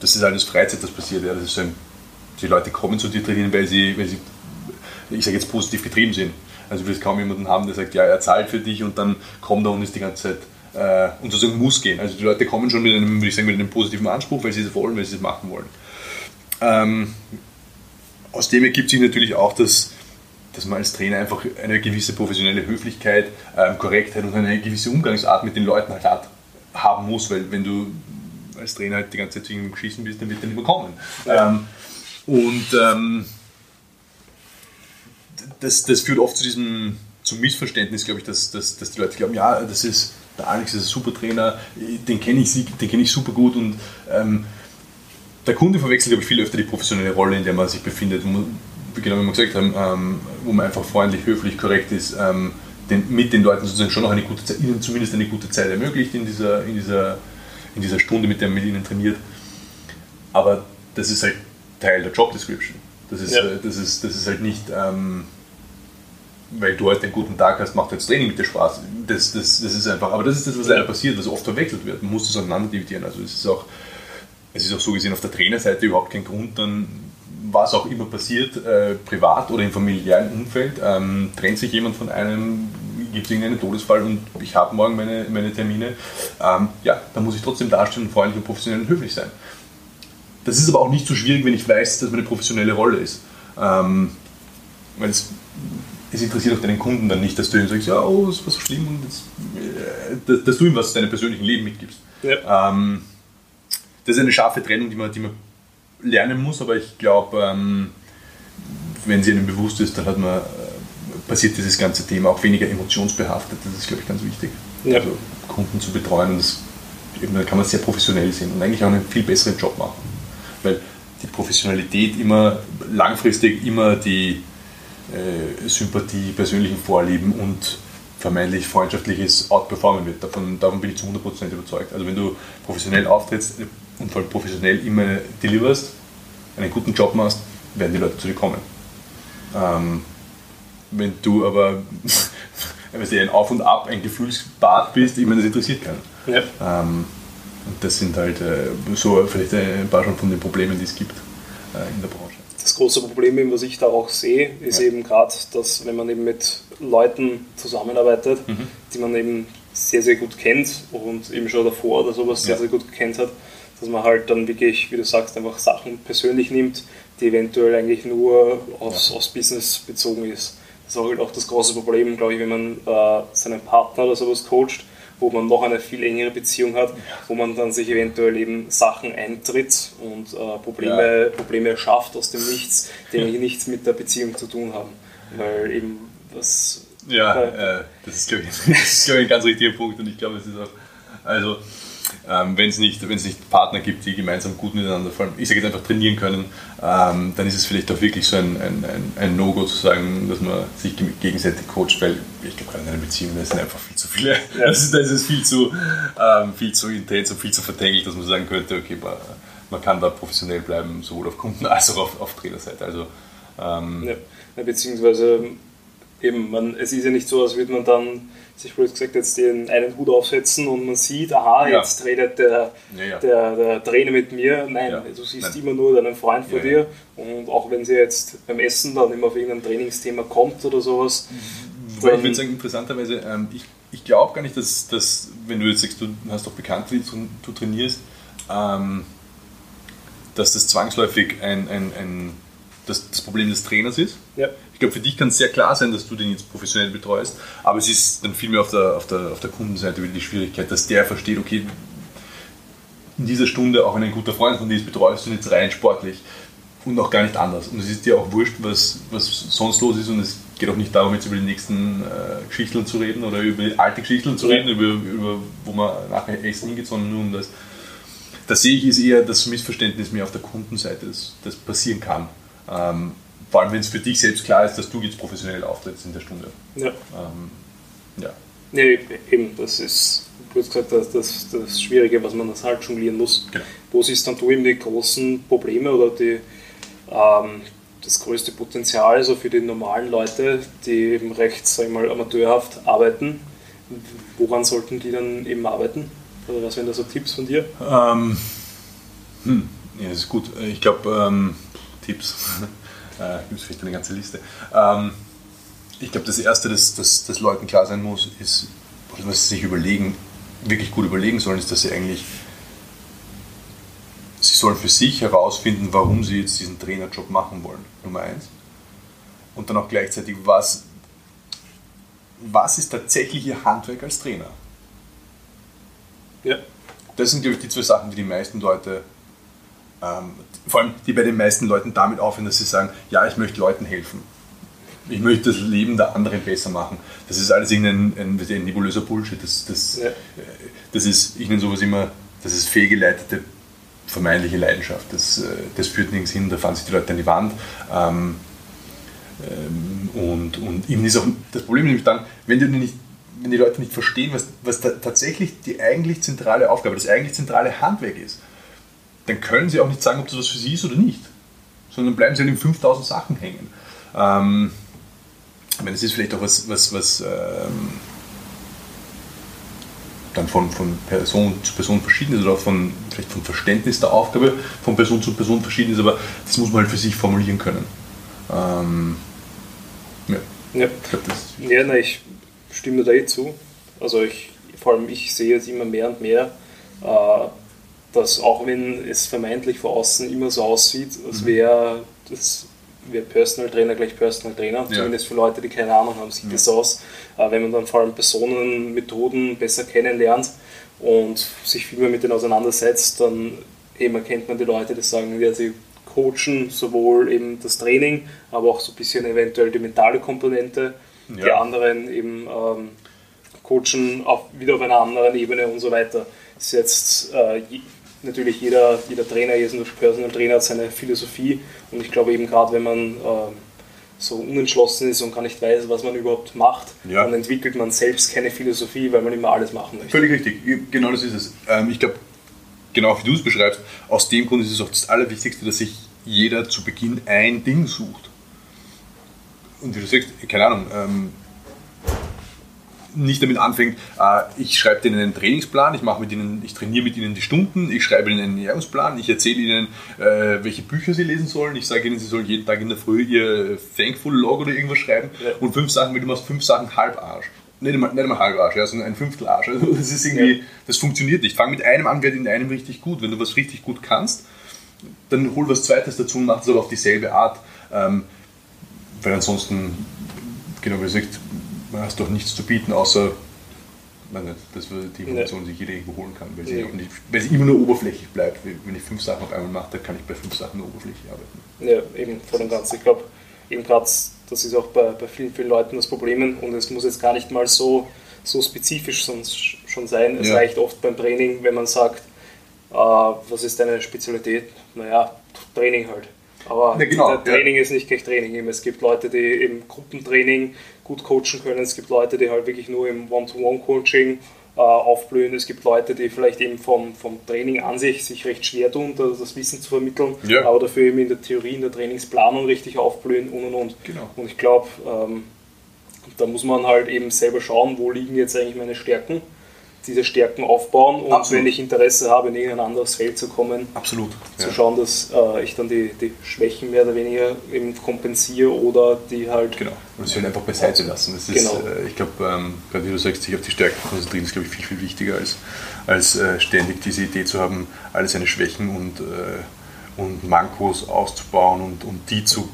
das ist alles Freizeit, das passiert. Ja. Das ist so ein, die Leute kommen zu dir trainieren, weil sie, weil sie ich sage jetzt positiv getrieben sind. Also du wirst kaum jemanden haben, der sagt, ja, er zahlt für dich und dann kommt er und ist die ganze Zeit äh, und sozusagen muss gehen. Also die Leute kommen schon mit einem, würde ich sagen, mit einem positiven Anspruch, weil sie es wollen, weil sie es machen wollen. Ähm, aus dem ergibt sich natürlich auch, dass dass man als Trainer einfach eine gewisse professionelle Höflichkeit, ähm, Korrektheit und eine gewisse Umgangsart mit den Leuten halt hat, haben muss, weil wenn du als Trainer halt die ganze Zeit irgendwie geschissen bist, dann wird der nicht mehr kommen. Ähm, und ähm, das, das führt oft zu diesem zum Missverständnis, glaube ich, dass, dass, dass die Leute glauben, ja, das ist, der Alex ist ein super Trainer, den kenne ich, kenn ich super gut und ähm, der Kunde verwechselt, glaube ich, viel öfter die professionelle Rolle, in der man sich befindet, genau wie wir gesagt haben, ähm, wo man einfach freundlich, höflich, korrekt ist, ähm, den, mit den Leuten sozusagen schon noch eine gute Zeit, ihnen zumindest eine gute Zeit ermöglicht in dieser, in dieser, in dieser Stunde, mit der man mit ihnen trainiert. Aber das ist halt Teil der Job Description. Das ist, ja. äh, das ist, das ist halt nicht, ähm, weil du heute einen guten Tag hast, macht jetzt Training mit dir Spaß. Das, das, das ist einfach, aber das ist das, was leider passiert, was oft verwechselt wird. Man muss das auseinander dividieren. Also es ist auch, es ist auch so gesehen auf der Trainerseite überhaupt kein Grund, dann was auch immer passiert, äh, privat oder im familiären Umfeld, ähm, trennt sich jemand von einem, gibt es irgendeinen Todesfall und ich habe morgen meine, meine Termine, ähm, ja, dann muss ich trotzdem darstellen, freundlich und professionell und höflich sein. Das ist aber auch nicht so schwierig, wenn ich weiß, dass meine professionelle Rolle ist. Ähm, weil es, es interessiert auch deinen Kunden dann nicht, dass du ihm sagst, ja, oh, ist was so schlimm und jetzt, äh, dass, dass, du ihm was aus deinem persönlichen Leben mitgibst. Ja. Ähm, das ist eine scharfe Trennung, die man, die man lernen muss, aber ich glaube, ähm, wenn sie einem bewusst ist, dann hat man, äh, passiert dieses ganze Thema auch weniger emotionsbehaftet. Das ist, glaube ich, ganz wichtig. Ja. Also Kunden zu betreuen und das, eben, da kann man sehr professionell sehen und eigentlich auch einen viel besseren Job machen. Weil die Professionalität immer langfristig immer die äh, Sympathie, persönlichen Vorlieben und vermeintlich freundschaftliches outperformen wird. Davon, davon bin ich zu 100% überzeugt. Also wenn du professionell auftrittst, und allem professionell immer deliverst, einen guten Job machst, werden die Leute zu dir kommen. Ähm, wenn du aber ein Auf und Ab, ein Gefühlsbad bist, ich meine, das interessiert keinen. Ja. Ähm, und das sind halt äh, so vielleicht ein paar schon von den Problemen, die es gibt äh, in der Branche. Das große Problem, was ich da auch sehe, ist ja. eben gerade, dass wenn man eben mit Leuten zusammenarbeitet, mhm. die man eben sehr, sehr gut kennt und eben schon davor oder sowas ja. sehr, sehr gut gekannt hat, dass man halt dann wirklich, wie du sagst, einfach Sachen persönlich nimmt, die eventuell eigentlich nur aus, ja. aus Business bezogen ist. Das ist halt auch das große Problem, glaube ich, wenn man äh, seinen Partner oder sowas coacht, wo man noch eine viel engere Beziehung hat, wo man dann sich eventuell eben Sachen eintritt und äh, Probleme, ja. Probleme schafft aus dem Nichts, die eigentlich nichts mit der Beziehung zu tun haben. Weil eben das. Ja, äh, das ist, glaube ich, ich, ein ganz richtiger Punkt und ich glaube, es ist auch. Also, ähm, wenn es nicht, nicht Partner gibt, die gemeinsam gut miteinander, vor allem, ich sage jetzt einfach trainieren können, ähm, dann ist es vielleicht auch wirklich so ein, ein, ein, ein No-Go zu sagen, dass man sich gegenseitig coacht, weil ich glaube, gerade in einer Beziehung, da sind einfach viel zu viele, ja. ist, das ist viel zu, ähm, viel zu intens und viel zu vertängelt, dass man sagen könnte, okay, man, man kann da professionell bleiben, sowohl auf Kunden- als auch auf, auf Trainerseite. Also, ähm, ja, beziehungsweise eben, man, es ist ja nicht so, als würde man dann sich blöd gesagt jetzt den einen Hut aufsetzen und man sieht, aha, ja. jetzt redet der, ja, ja. Der, der, Trainer mit mir. Nein, du siehst Nein. immer nur deinen Freund vor dir und auch wenn sie jetzt beim Essen dann immer auf irgendein Trainingsthema kommt oder sowas. Wobei ich würde sagen, interessanterweise, ähm, ich, ich glaube gar nicht, dass, dass, wenn du jetzt sagst, du hast doch Bekannte, die du, du trainierst, ähm, dass das zwangsläufig ein, ein, ein das, das Problem des Trainers ist. Ja. Ich glaube, für dich kann es sehr klar sein, dass du den jetzt professionell betreust, aber es ist dann vielmehr auf der, auf der, auf der Kundenseite wieder die Schwierigkeit, dass der versteht, okay, in dieser Stunde, auch wenn ein guter Freund von dir ist, betreust du jetzt rein sportlich und auch gar nicht anders. Und es ist dir auch wurscht, was, was sonst los ist und es geht auch nicht darum, jetzt über die nächsten äh, Geschichten zu reden oder über alte Geschichten zu reden, über, über wo man nachher essen hingeht, sondern nur um das. Da sehe ich ist eher das Missverständnis mehr auf der Kundenseite, das, das passieren kann. Ähm, vor allem, wenn es für dich selbst klar ist, dass du jetzt professionell auftrittst in der Stunde. Ja. Ähm, ja. Nee, eben, das ist, du hast gesagt, das, das, das Schwierige, was man das halt jonglieren muss. Genau. Wo siehst dann du eben die großen Probleme oder die, ähm, das größte Potenzial so für die normalen Leute, die eben recht, sag ich mal, amateurhaft arbeiten? Woran sollten die dann eben arbeiten? Oder was wären da so Tipps von dir? Ähm, hm, ja, das ist gut. Ich glaube, ähm, Tipps, äh, gibt es vielleicht eine ganze Liste. Ähm, ich glaube, das Erste, das, das, das Leuten klar sein muss, ist, was sie sich überlegen, wirklich gut überlegen sollen, ist, dass sie eigentlich, sie sollen für sich herausfinden, warum sie jetzt diesen Trainerjob machen wollen, Nummer eins. Und dann auch gleichzeitig, was, was ist tatsächlich ihr Handwerk als Trainer? Ja. Das sind, glaube ich, die zwei Sachen, die die meisten Leute, ähm, vor allem die bei den meisten Leuten damit aufhören, dass sie sagen, ja, ich möchte Leuten helfen. Ich möchte das Leben der anderen besser machen. Das ist alles irgendein ein, ein nebulöser Bullshit. Das, das, Ja. das ist, ich nenne sowas immer, das ist fehlgeleitete vermeintliche Leidenschaft. Das, äh, das führt nirgends hin, da fahren sich die Leute an die Wand. Ähm, ähm, und, und ihnen ist auch das Problem ist nämlich dann, wenn, du nicht, wenn die Leute nicht verstehen, was, was tatsächlich die eigentlich zentrale Aufgabe, das eigentlich zentrale Handwerk ist, dann können sie auch nicht sagen, ob das was für sie ist oder nicht. Sondern bleiben sie an den 5000 Sachen hängen. Ähm, ich meine, das ist vielleicht auch was, was, was ähm, dann von, von Person zu Person verschieden ist oder auch von, vielleicht vom Verständnis der Aufgabe von Person zu Person verschieden ist, aber das muss man halt für sich formulieren können. Ähm, ja, ja. ich glaube, das Ja, nein, ich stimme da eh zu. Also ich, vor allem ich sehe jetzt immer mehr und mehr, äh, dass auch wenn es vermeintlich von außen immer so aussieht, als Mhm. wäre das wäre Personal Trainer gleich Personal Trainer, Ja. zumindest für Leute, die keine Ahnung haben, sieht Ja. das aus. Äh, wenn man dann vor allem Personen, Methoden besser kennenlernt und sich viel mehr mit denen auseinandersetzt, dann eben erkennt man die Leute, die sagen, ja, sie coachen sowohl eben das Training, aber auch so ein bisschen eventuell die mentale Komponente. Die Ja. anderen eben ähm, coachen auf, wieder auf einer anderen Ebene und so weiter. Das ist jetzt äh, natürlich jeder, jeder Trainer, jeder Personal Trainer hat seine Philosophie und ich glaube eben gerade wenn man ähm, so unentschlossen ist und gar nicht weiß, was man überhaupt macht, Ja. dann entwickelt man selbst keine Philosophie, weil man immer alles machen möchte. Völlig richtig, genau das ist es. Ähm, ich glaube, genau wie du es beschreibst, aus dem Grund ist es auch das Allerwichtigste, dass sich jeder zu Beginn ein Ding sucht. Und wie du sagst, keine Ahnung, ähm, nicht damit anfängt, äh, ich schreibe denen einen Trainingsplan, ich mache mit ihnen, ich trainiere mit ihnen die Stunden, ich schreibe ihnen einen Ernährungsplan, ich erzähle ihnen, äh, welche Bücher sie lesen sollen, ich sage ihnen, sie sollen jeden Tag in der Früh ihr Thankful Log oder irgendwas schreiben und fünf Sachen, wenn du machst fünf Sachen halb Arsch. Nicht einmal, nicht einmal halb Arsch, ja, sondern ein Fünftel Arsch. Also das ist irgendwie, Ja. das funktioniert nicht. Fang mit einem an, wird in einem richtig gut. Wenn du was richtig gut kannst, dann hol was Zweites dazu und mach es aber auf dieselbe Art. Ähm, weil ansonsten, genau wie du sagst, hast du auch nichts zu bieten, außer weiß nicht, dass wir die Information sich jeder irgendwo holen kann, weil sie, Ja. nicht, weil sie immer nur oberflächlich bleibt. Wenn ich fünf Sachen auf einmal mache, dann kann ich bei fünf Sachen nur oberflächlich arbeiten. Ja, eben voll und ganz. Ich glaube, eben gerade, das ist auch bei, bei vielen, vielen Leuten das Problem und es muss jetzt gar nicht mal so, so spezifisch sonst schon sein. Es Ja. reicht oft beim Training, wenn man sagt, äh, was ist deine Spezialität? Naja, Training halt. Aber Ja, genau, der Training ist nicht gleich Training. Eben, Es gibt Leute, die im Gruppentraining gut coachen können. Es gibt Leute, die halt wirklich nur im One-to-One-Coaching äh, aufblühen. Es gibt Leute, die vielleicht eben vom, vom Training an sich sich recht schwer tun, da- das Wissen zu vermitteln, Ja. aber dafür eben in der Theorie, in der Trainingsplanung richtig aufblühen und und und. Genau. Und ich glaube, ähm, da muss man halt eben selber schauen, wo liegen jetzt eigentlich meine Stärken diese Stärken aufbauen und Absolut. wenn ich Interesse habe, in irgendein anderes Feld zu kommen, Absolut. zu Ja. schauen, dass äh, ich dann die, die Schwächen mehr oder weniger eben kompensiere oder die halt Genau. Und sie halt einfach beiseite lassen. Das ist, Genau. äh, ich glaube, ähm, gerade wie du sagst, sich auf die Stärken konzentrieren, ist, glaube ich, viel, viel wichtiger, als, als äh, ständig diese Idee zu haben, alle seine Schwächen und, äh, und Mankos auszubauen und, und die zu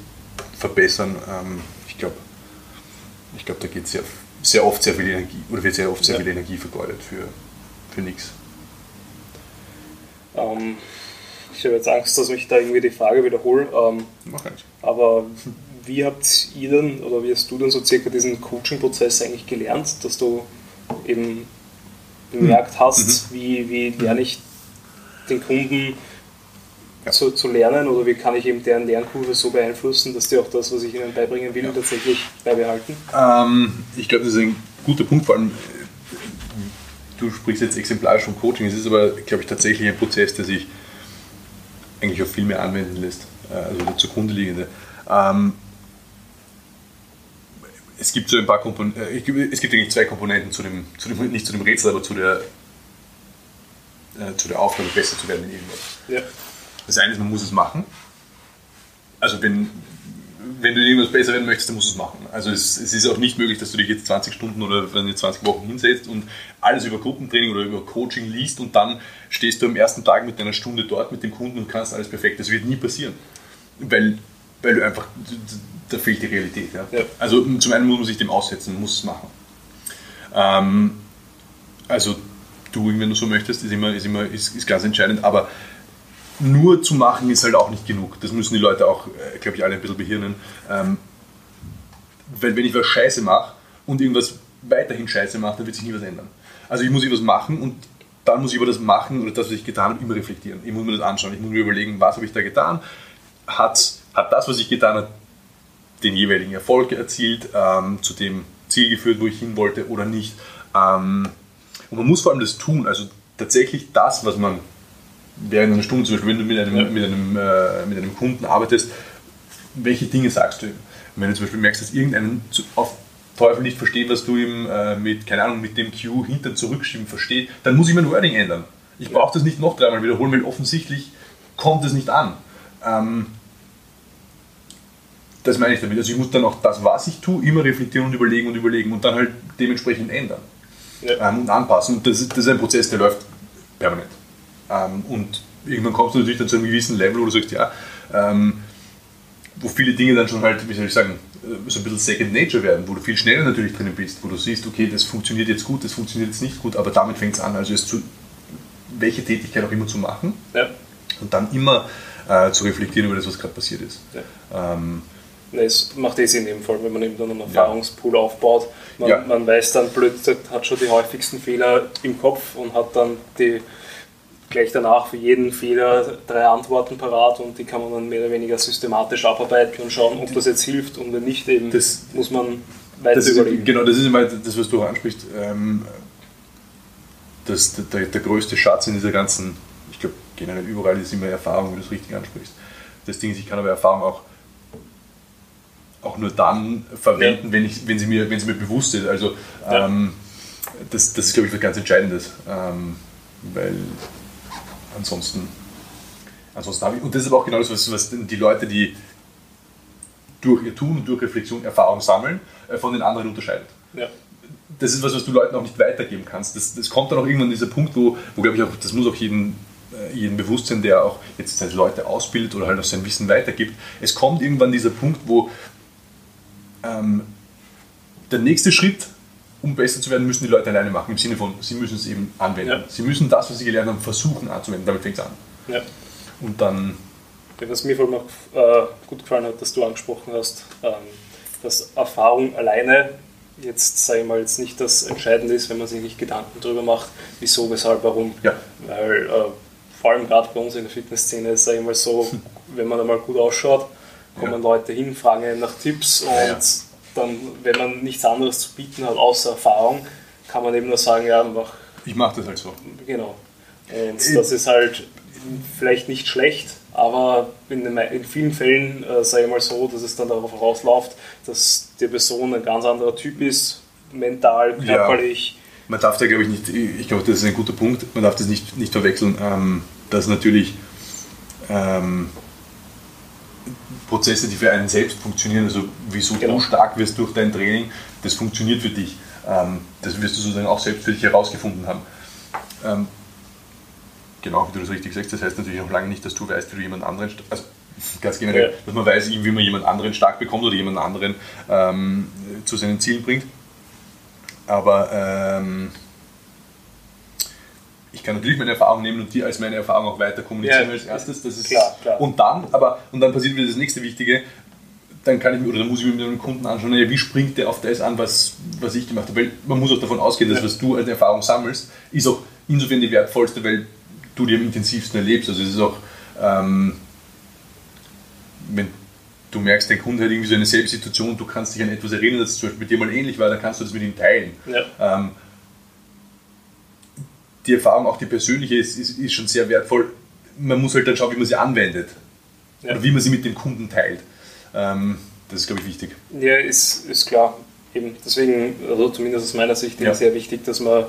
verbessern. Ähm, ich glaube, ich glaub, da geht sehr, sehr oft sehr viel Energie, oder wird sehr oft sehr Ja. viel Energie vergeudet für, für nichts. Ähm, ich habe jetzt Angst, dass ich da irgendwie die Frage wiederhole, ähm, Mach eins. aber wie habt ihr denn oder wie hast du denn so circa diesen Coaching-Prozess eigentlich gelernt, dass du eben bemerkt hast, wie, wie lerne ich den Kunden Ja. zu, zu lernen oder wie kann ich eben deren Lernkurve so beeinflussen, dass die auch das, was ich ihnen beibringen will, tatsächlich beibehalten? Ähm, ich glaube, das ist ein guter Punkt, vor allem äh, du sprichst jetzt exemplarisch vom Coaching, es ist aber, glaube ich, tatsächlich ein Prozess, der sich eigentlich auf viel mehr anwenden lässt, äh, also der zugrunde liegende. Ähm, es gibt so ein paar Komponenten, es gibt eigentlich zwei Komponenten zu dem, zu dem, nicht zu dem Rätsel, aber zu der, äh, zu der Aufgabe, besser zu werden in irgendwas. Ja. Das eine ist, man muss es machen. Also wenn, wenn du irgendwas besser werden möchtest, dann musst du es machen. Also es, es ist auch nicht möglich, dass du dich jetzt 20 Stunden oder wenn du 20 Wochen hinsetzt und alles über Gruppentraining oder über Coaching liest und dann stehst du am ersten Tag mit deiner Stunde dort mit dem Kunden und kannst alles perfekt. Das wird nie passieren. Weil, weil du einfach, da fehlt die Realität. Ja? Ja. Also zum einen muss man sich dem aussetzen, muss es machen. Ähm, also doing, wenn du so möchtest, ist immer, ist immer ist, ist ganz entscheidend, aber nur zu machen ist halt auch nicht genug. Das müssen die Leute auch, äh, glaube ich, alle ein bisschen behirnen. Ähm, weil wenn ich was scheiße mache und irgendwas weiterhin scheiße mache, dann wird sich nie was ändern. Also ich muss irgendwas machen und dann muss ich über das Machen oder das, was ich getan habe, immer reflektieren. Ich muss mir das anschauen. Ich muss mir überlegen, was habe ich da getan? Hat, hat das, was ich getan habe, den jeweiligen Erfolg erzielt, ähm, zu dem Ziel geführt, wo ich hin wollte oder nicht. Ähm, und man muss vor allem das tun, also tatsächlich das, was man während einer Stunde, zum Beispiel, wenn du mit einem, Ja. mit einem, äh, mit einem Kunden arbeitest, welche Dinge sagst du ihm? Und wenn du zum Beispiel merkst, dass irgendeinen zu- auf Teufel nicht versteht, was du ihm äh, mit, keine Ahnung, mit dem Q hinter zurückschieben versteht, dann muss ich mein Wording ändern. Ich brauche das nicht noch dreimal wiederholen, weil offensichtlich kommt es nicht an. Ähm, das meine ich damit. Also ich muss dann auch das, was ich tue, immer reflektieren und überlegen und überlegen und dann halt dementsprechend ändern Ja. ähm, und anpassen. Und das, das ist ein Prozess, der läuft permanent. Ähm, und irgendwann kommst du natürlich dann zu einem gewissen Level, wo du sagst, ja, ähm, wo viele Dinge dann schon halt, wie soll ich sagen, äh, so ein bisschen Second Nature werden, wo du viel schneller natürlich drinnen bist, wo du siehst, okay, das funktioniert jetzt gut, das funktioniert jetzt nicht gut, aber damit fängt es an, also es zu, welche Tätigkeit auch immer zu machen Ja. und dann immer äh, zu reflektieren über das, was gerade passiert ist. Ja. Ähm, es macht eh Sinn in dem Fall, wenn man eben dann einen Erfahrungspool aufbaut. Man, Ja. man weiß dann gesagt, hat schon die häufigsten Fehler im Kopf und hat dann die gleich danach für jeden Fehler drei Antworten parat und die kann man dann mehr oder weniger systematisch abarbeiten und schauen, ob das jetzt hilft und wenn nicht, eben Das- muss man weiter Das ist, überlegen. genau, das ist immer das, was du auch ansprichst. Ähm, das, der, der größte Schatz in dieser ganzen, ich glaube generell überall ist immer Erfahrung, wie du es richtig ansprichst. Das Ding ist, ich kann aber Erfahrung auch, auch nur dann verwenden, wenn, ich, wenn, sie mir, wenn sie mir bewusst ist. Also Ja. ähm, das, das ist, glaube ich, was ganz Entscheidendes. Ähm, weil ansonsten, ansonsten habe ich, und das ist aber auch genau das, was, was die Leute, die durch ihr Tun und durch Reflexion Erfahrung sammeln, äh, von den anderen unterscheidet. Ja. Das ist was, was du Leuten auch nicht weitergeben kannst. Das, das kommt dann auch irgendwann dieser Punkt, wo, wo glaube ich auch, das muss auch jeden, äh, jeden bewusst sein, der auch jetzt seine Leute ausbildet oder halt auch sein Wissen weitergibt. Es kommt irgendwann dieser Punkt, wo ähm, der nächste Schritt, um besser zu werden, müssen die Leute alleine machen. Im Sinne von, sie müssen es eben anwenden. Ja. Sie müssen das, was sie gelernt haben, versuchen anzuwenden. Damit fängt es an. Ja. Und dann, Was mir vor allem auch äh, gut gefallen hat, dass du angesprochen hast, ähm, dass Erfahrung alleine jetzt, sage ich mal, jetzt nicht das Entscheidende ist, wenn man sich nicht Gedanken darüber macht, wieso, weshalb, warum. Ja. Weil äh, vor allem gerade bei uns in der Fitnessszene ist, ich mal so, wenn man einmal gut ausschaut, kommen Ja. Leute hin, fragen nach Tipps und. Dann, wenn man nichts anderes zu bieten hat außer Erfahrung, kann man eben nur sagen, ja, mach ich mache das halt so. Genau. Und das ist halt vielleicht nicht schlecht, aber in, den, in vielen Fällen, äh, sage ich mal so, dass es dann darauf rausläuft, dass die Person ein ganz anderer Typ ist, mental, Ja. körperlich. man darf da, glaube ich, nicht, ich glaube, das ist ein guter Punkt, man darf das nicht, nicht verwechseln, ähm, dass natürlich ähm, Prozesse, die für einen selbst funktionieren, also wieso genau. du stark wirst durch dein Training, das funktioniert für dich. Ähm, das wirst du sozusagen auch selbst für dich herausgefunden haben. Ähm, genau, wie du das richtig sagst, das heißt natürlich auch lange nicht, dass du weißt, wie du jemand anderen, also ganz generell, ja. dass man weiß, wie man jemand anderen stark bekommt oder jemand anderen ähm, zu seinen Zielen bringt. Aber ähm, ich kann natürlich meine Erfahrung nehmen und die als meine Erfahrung auch weiter kommunizieren ja, als erstes. Das ist klar, klar. Und dann, aber und dann passiert wieder das nächste Wichtige. Dann kann ich mir, oder dann muss ich mir mit einem Kunden anschauen, ja, wie springt der auf das an, was, was ich gemacht habe. Weil man muss auch davon ausgehen, dass ja. was du als Erfahrung sammelst, ist auch insofern die wertvollste, weil du die am intensivsten erlebst. Also es ist auch, ähm, wenn du merkst, dein Kunde hat irgendwie so eine Selbstsituation, du kannst dich an etwas erinnern, das zum Beispiel mit dir mal ähnlich war, dann kannst du das mit ihm teilen. Ja. Ähm, die Erfahrung, auch die persönliche, ist, ist, ist, schon sehr wertvoll. Man muss halt dann schauen, wie man sie anwendet. Ja. Oder wie man sie mit dem Kunden teilt. Ähm, das ist, glaube ich, wichtig. Ja, ist, ist klar. Eben deswegen, also zumindest aus meiner Sicht, ja. sehr wichtig, dass man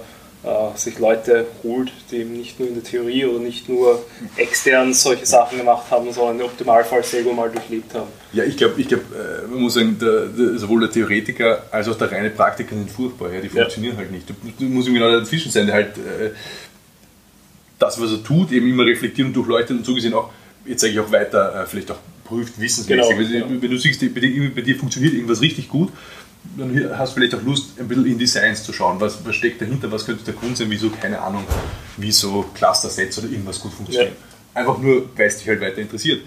sich Leute holt, die eben nicht nur in der Theorie oder nicht nur extern solche Sachen gemacht haben, sondern im Optimalfall selber mal durchlebt haben. Ja, ich glaube, ich glaub, äh, man muss sagen, der, der, sowohl der Theoretiker als auch der reine Praktiker sind furchtbar. Ja, die funktionieren ja. halt nicht. Du, du musst genau dazwischen sein, der halt äh, das, was er tut, eben immer reflektieren und durchleuchten und so gesehen auch, jetzt sage ich auch weiter, äh, vielleicht auch prüft wissensmäßig. Genau, wenn, wenn du siehst, bei dir, bei dir funktioniert irgendwas richtig gut, dann hast du vielleicht auch Lust, ein bisschen in Designs zu schauen. Was, was steckt dahinter? Was könnte der Grund sein? Wieso, keine Ahnung, wieso Cluster-Sets oder irgendwas gut funktioniert. Ja. Einfach nur, weil es dich halt weiter interessiert.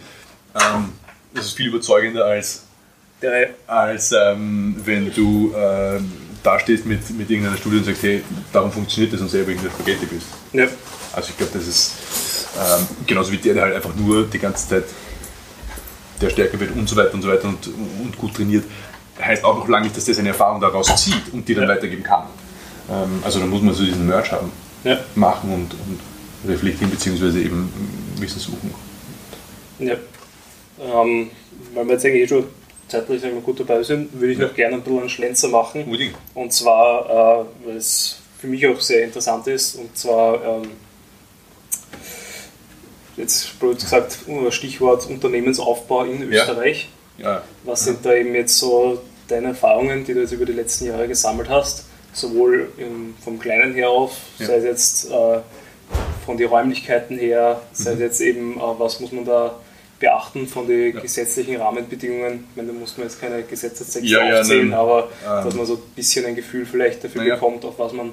Ähm, das ist viel überzeugender als, als ähm, wenn du ähm, da stehst mit, mit irgendeiner Studie und sagst, hey, darum funktioniert das und selber irgendein Spaghetti bist. Ja. Also ich glaube, das ist ähm, genauso wie der, der halt einfach nur die ganze Zeit der stärker wird und so weiter und so weiter und, und gut trainiert heißt auch noch lange nicht, dass der seine Erfahrung daraus zieht und die dann ja. weitergeben kann. Ähm, also da muss man so diesen Merch haben, ja. machen und, und, reflektieren bzw. eben Wissen suchen. Ja. Ähm, weil wir jetzt eigentlich eh schon zeitlich sagen wir, gut dabei sind, würde ich ja. noch gerne ein bisschen einen Schlenzer machen. Unbedingt. Und zwar, äh, weil es für mich auch sehr interessant ist, und zwar ähm, jetzt blöd gesagt, Stichwort Unternehmensaufbau in Österreich. Ja. Was sind da eben jetzt so deine Erfahrungen, die du jetzt über die letzten Jahre gesammelt hast? Sowohl im, vom Kleinen her auf, ja. sei es jetzt äh, von den Räumlichkeiten her, sei es mhm. jetzt eben, äh, was muss man da beachten von den ja. gesetzlichen Rahmenbedingungen. Ich meine, da muss man jetzt keine Gesetzestexte ja, aufzählen, ja, aber ähm, dass man so ein bisschen ein Gefühl vielleicht dafür bekommt, auf was man,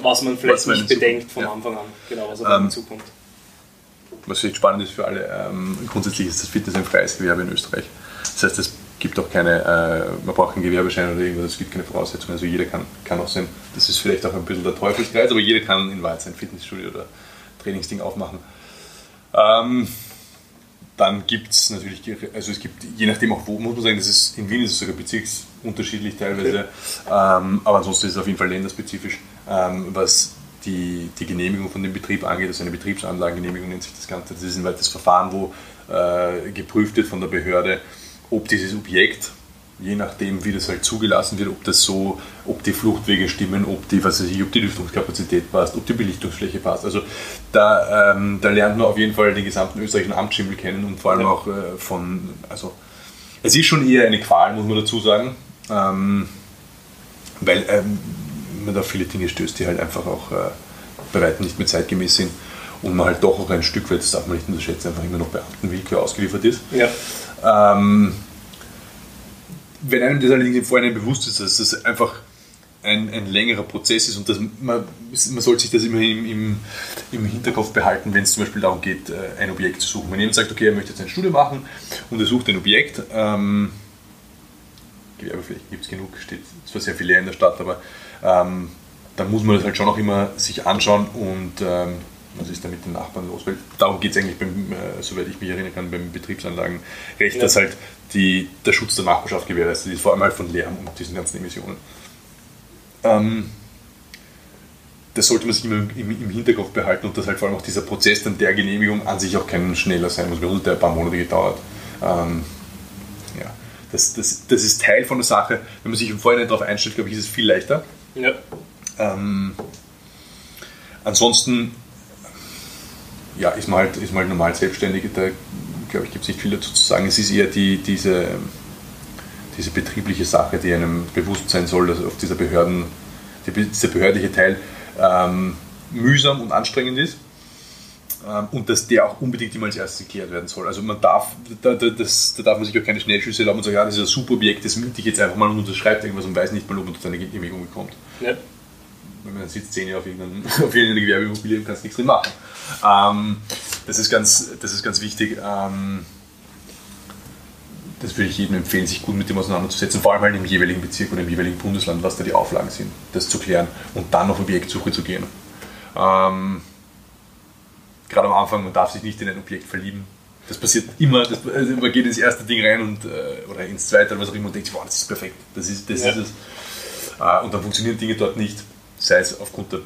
was man vielleicht was nicht bedenkt von Anfang an, genau, was auf ähm, zukommt. Was vielleicht spannend ist für alle, ähm, grundsätzlich ist das Fitness ein freies Gewerbe in Österreich. Das heißt, es gibt auch keine, äh, man braucht keinen Gewerbeschein oder irgendwas, es gibt keine Voraussetzungen. Also jeder kann, kann auch sein, das ist vielleicht auch ein bisschen der Teufelskreis, aber jeder kann in Wahrheit sein Fitnessstudio oder Trainingsding aufmachen. Ähm, dann gibt es natürlich, also es gibt, je nachdem auch wo, muss man sagen, das ist, in Wien ist es sogar bezirksunterschiedlich teilweise, okay. ähm, aber ansonsten ist es auf jeden Fall länderspezifisch, ähm, was die, die Genehmigung von dem Betrieb angeht, also eine Betriebsanlagengenehmigung nennt sich das Ganze. Das ist ein weiteres Verfahren, wo äh, geprüft wird von der Behörde, ob dieses Objekt, je nachdem wie das halt zugelassen wird, ob das so, ob die Fluchtwege stimmen, ob die, was weiß ich, ob die Lüftungskapazität passt, ob die Belichtungsfläche passt. Also da, ähm, da lernt man auf jeden Fall den gesamten österreichischen Amtsschimmel kennen und vor allem ja. auch äh, von, also es ist schon eher eine Qual, muss man dazu sagen, ähm, weil ähm, man da viele Dinge stößt, die halt einfach auch äh, bei weitem nicht mehr zeitgemäß sind und man halt doch auch ein Stück weit, das darf man nicht unterschätzen, einfach immer noch Beamtenwillkür ausgeliefert ist. Ja. Ähm, wenn einem das allerdings im Vorhinein bewusst ist, dass das einfach ein, ein längerer Prozess ist und dass man, man sollte sich das immer im, im, im Hinterkopf behalten, wenn es zum Beispiel darum geht, äh, ein Objekt zu suchen. Wenn jemand sagt, okay, er möchte jetzt ein Studio machen und er sucht ein Objekt, ähm, Gewerbefläche gibt es genug, steht zwar sehr viel leer in der Stadt, aber ähm, dann muss man das halt schon auch immer sich anschauen und ähm, was ist da mit den Nachbarn los? Weil darum geht es eigentlich, beim, äh, soweit ich mich erinnern kann, beim Betriebsanlagenrecht, ja. dass halt die, der Schutz der Nachbarschaft gewährleistet ist, vor allem halt von Lärm und diesen ganzen Emissionen. Ähm, das sollte man sich immer im, im, Hinterkopf behalten und dass halt vor allem auch dieser Prozess dann der Genehmigung an sich auch kein schneller sein muss. Hat der ein paar Monate gedauert. Ähm, ja, das, das, das ist Teil von der Sache. Wenn man sich im Vorhinein darauf einstellt, glaube ich, ist es viel leichter. Ja. Ähm, ansonsten ja, ist, man halt, ist man halt normal selbstständig, da glaube ich, gibt es nicht viel dazu zu sagen. Es ist eher die, diese, diese betriebliche Sache, die einem bewusst sein soll, dass auf dieser Behörden, dieser behördliche Teil ähm, mühsam und anstrengend ist ähm, und dass der auch unbedingt immer als erstes geklärt werden soll. Also man darf, da, da, das, da darf man sich auch keine Schnellschüsse erlauben und sagen, ja, das ist ein super Objekt, das miete ich jetzt einfach mal und unterschreibt irgendwas und weiß nicht mal, ob man zu einer Genehmigung bekommt. Ja. Wenn man sitzt zehn Jahre auf irgendeiner, auf irgendeiner Gewerbeimmobilie und kannst nichts drin machen. Ähm, das, ist ganz, das ist ganz wichtig. Ähm, das würde ich jedem empfehlen, sich gut mit dem auseinanderzusetzen, vor allem halt im jeweiligen Bezirk oder im jeweiligen Bundesland, was da die Auflagen sind, das zu klären und dann auf Objektsuche zu gehen. Ähm, gerade am Anfang, man darf sich nicht in ein Objekt verlieben. Das passiert immer, das, also man geht ins erste Ding rein und, äh, oder ins zweite oder was auch immer und denkt sich, wow, das ist perfekt, das ist, das ja. ist es. Äh, und dann funktionieren Dinge dort nicht, sei es aufgrund der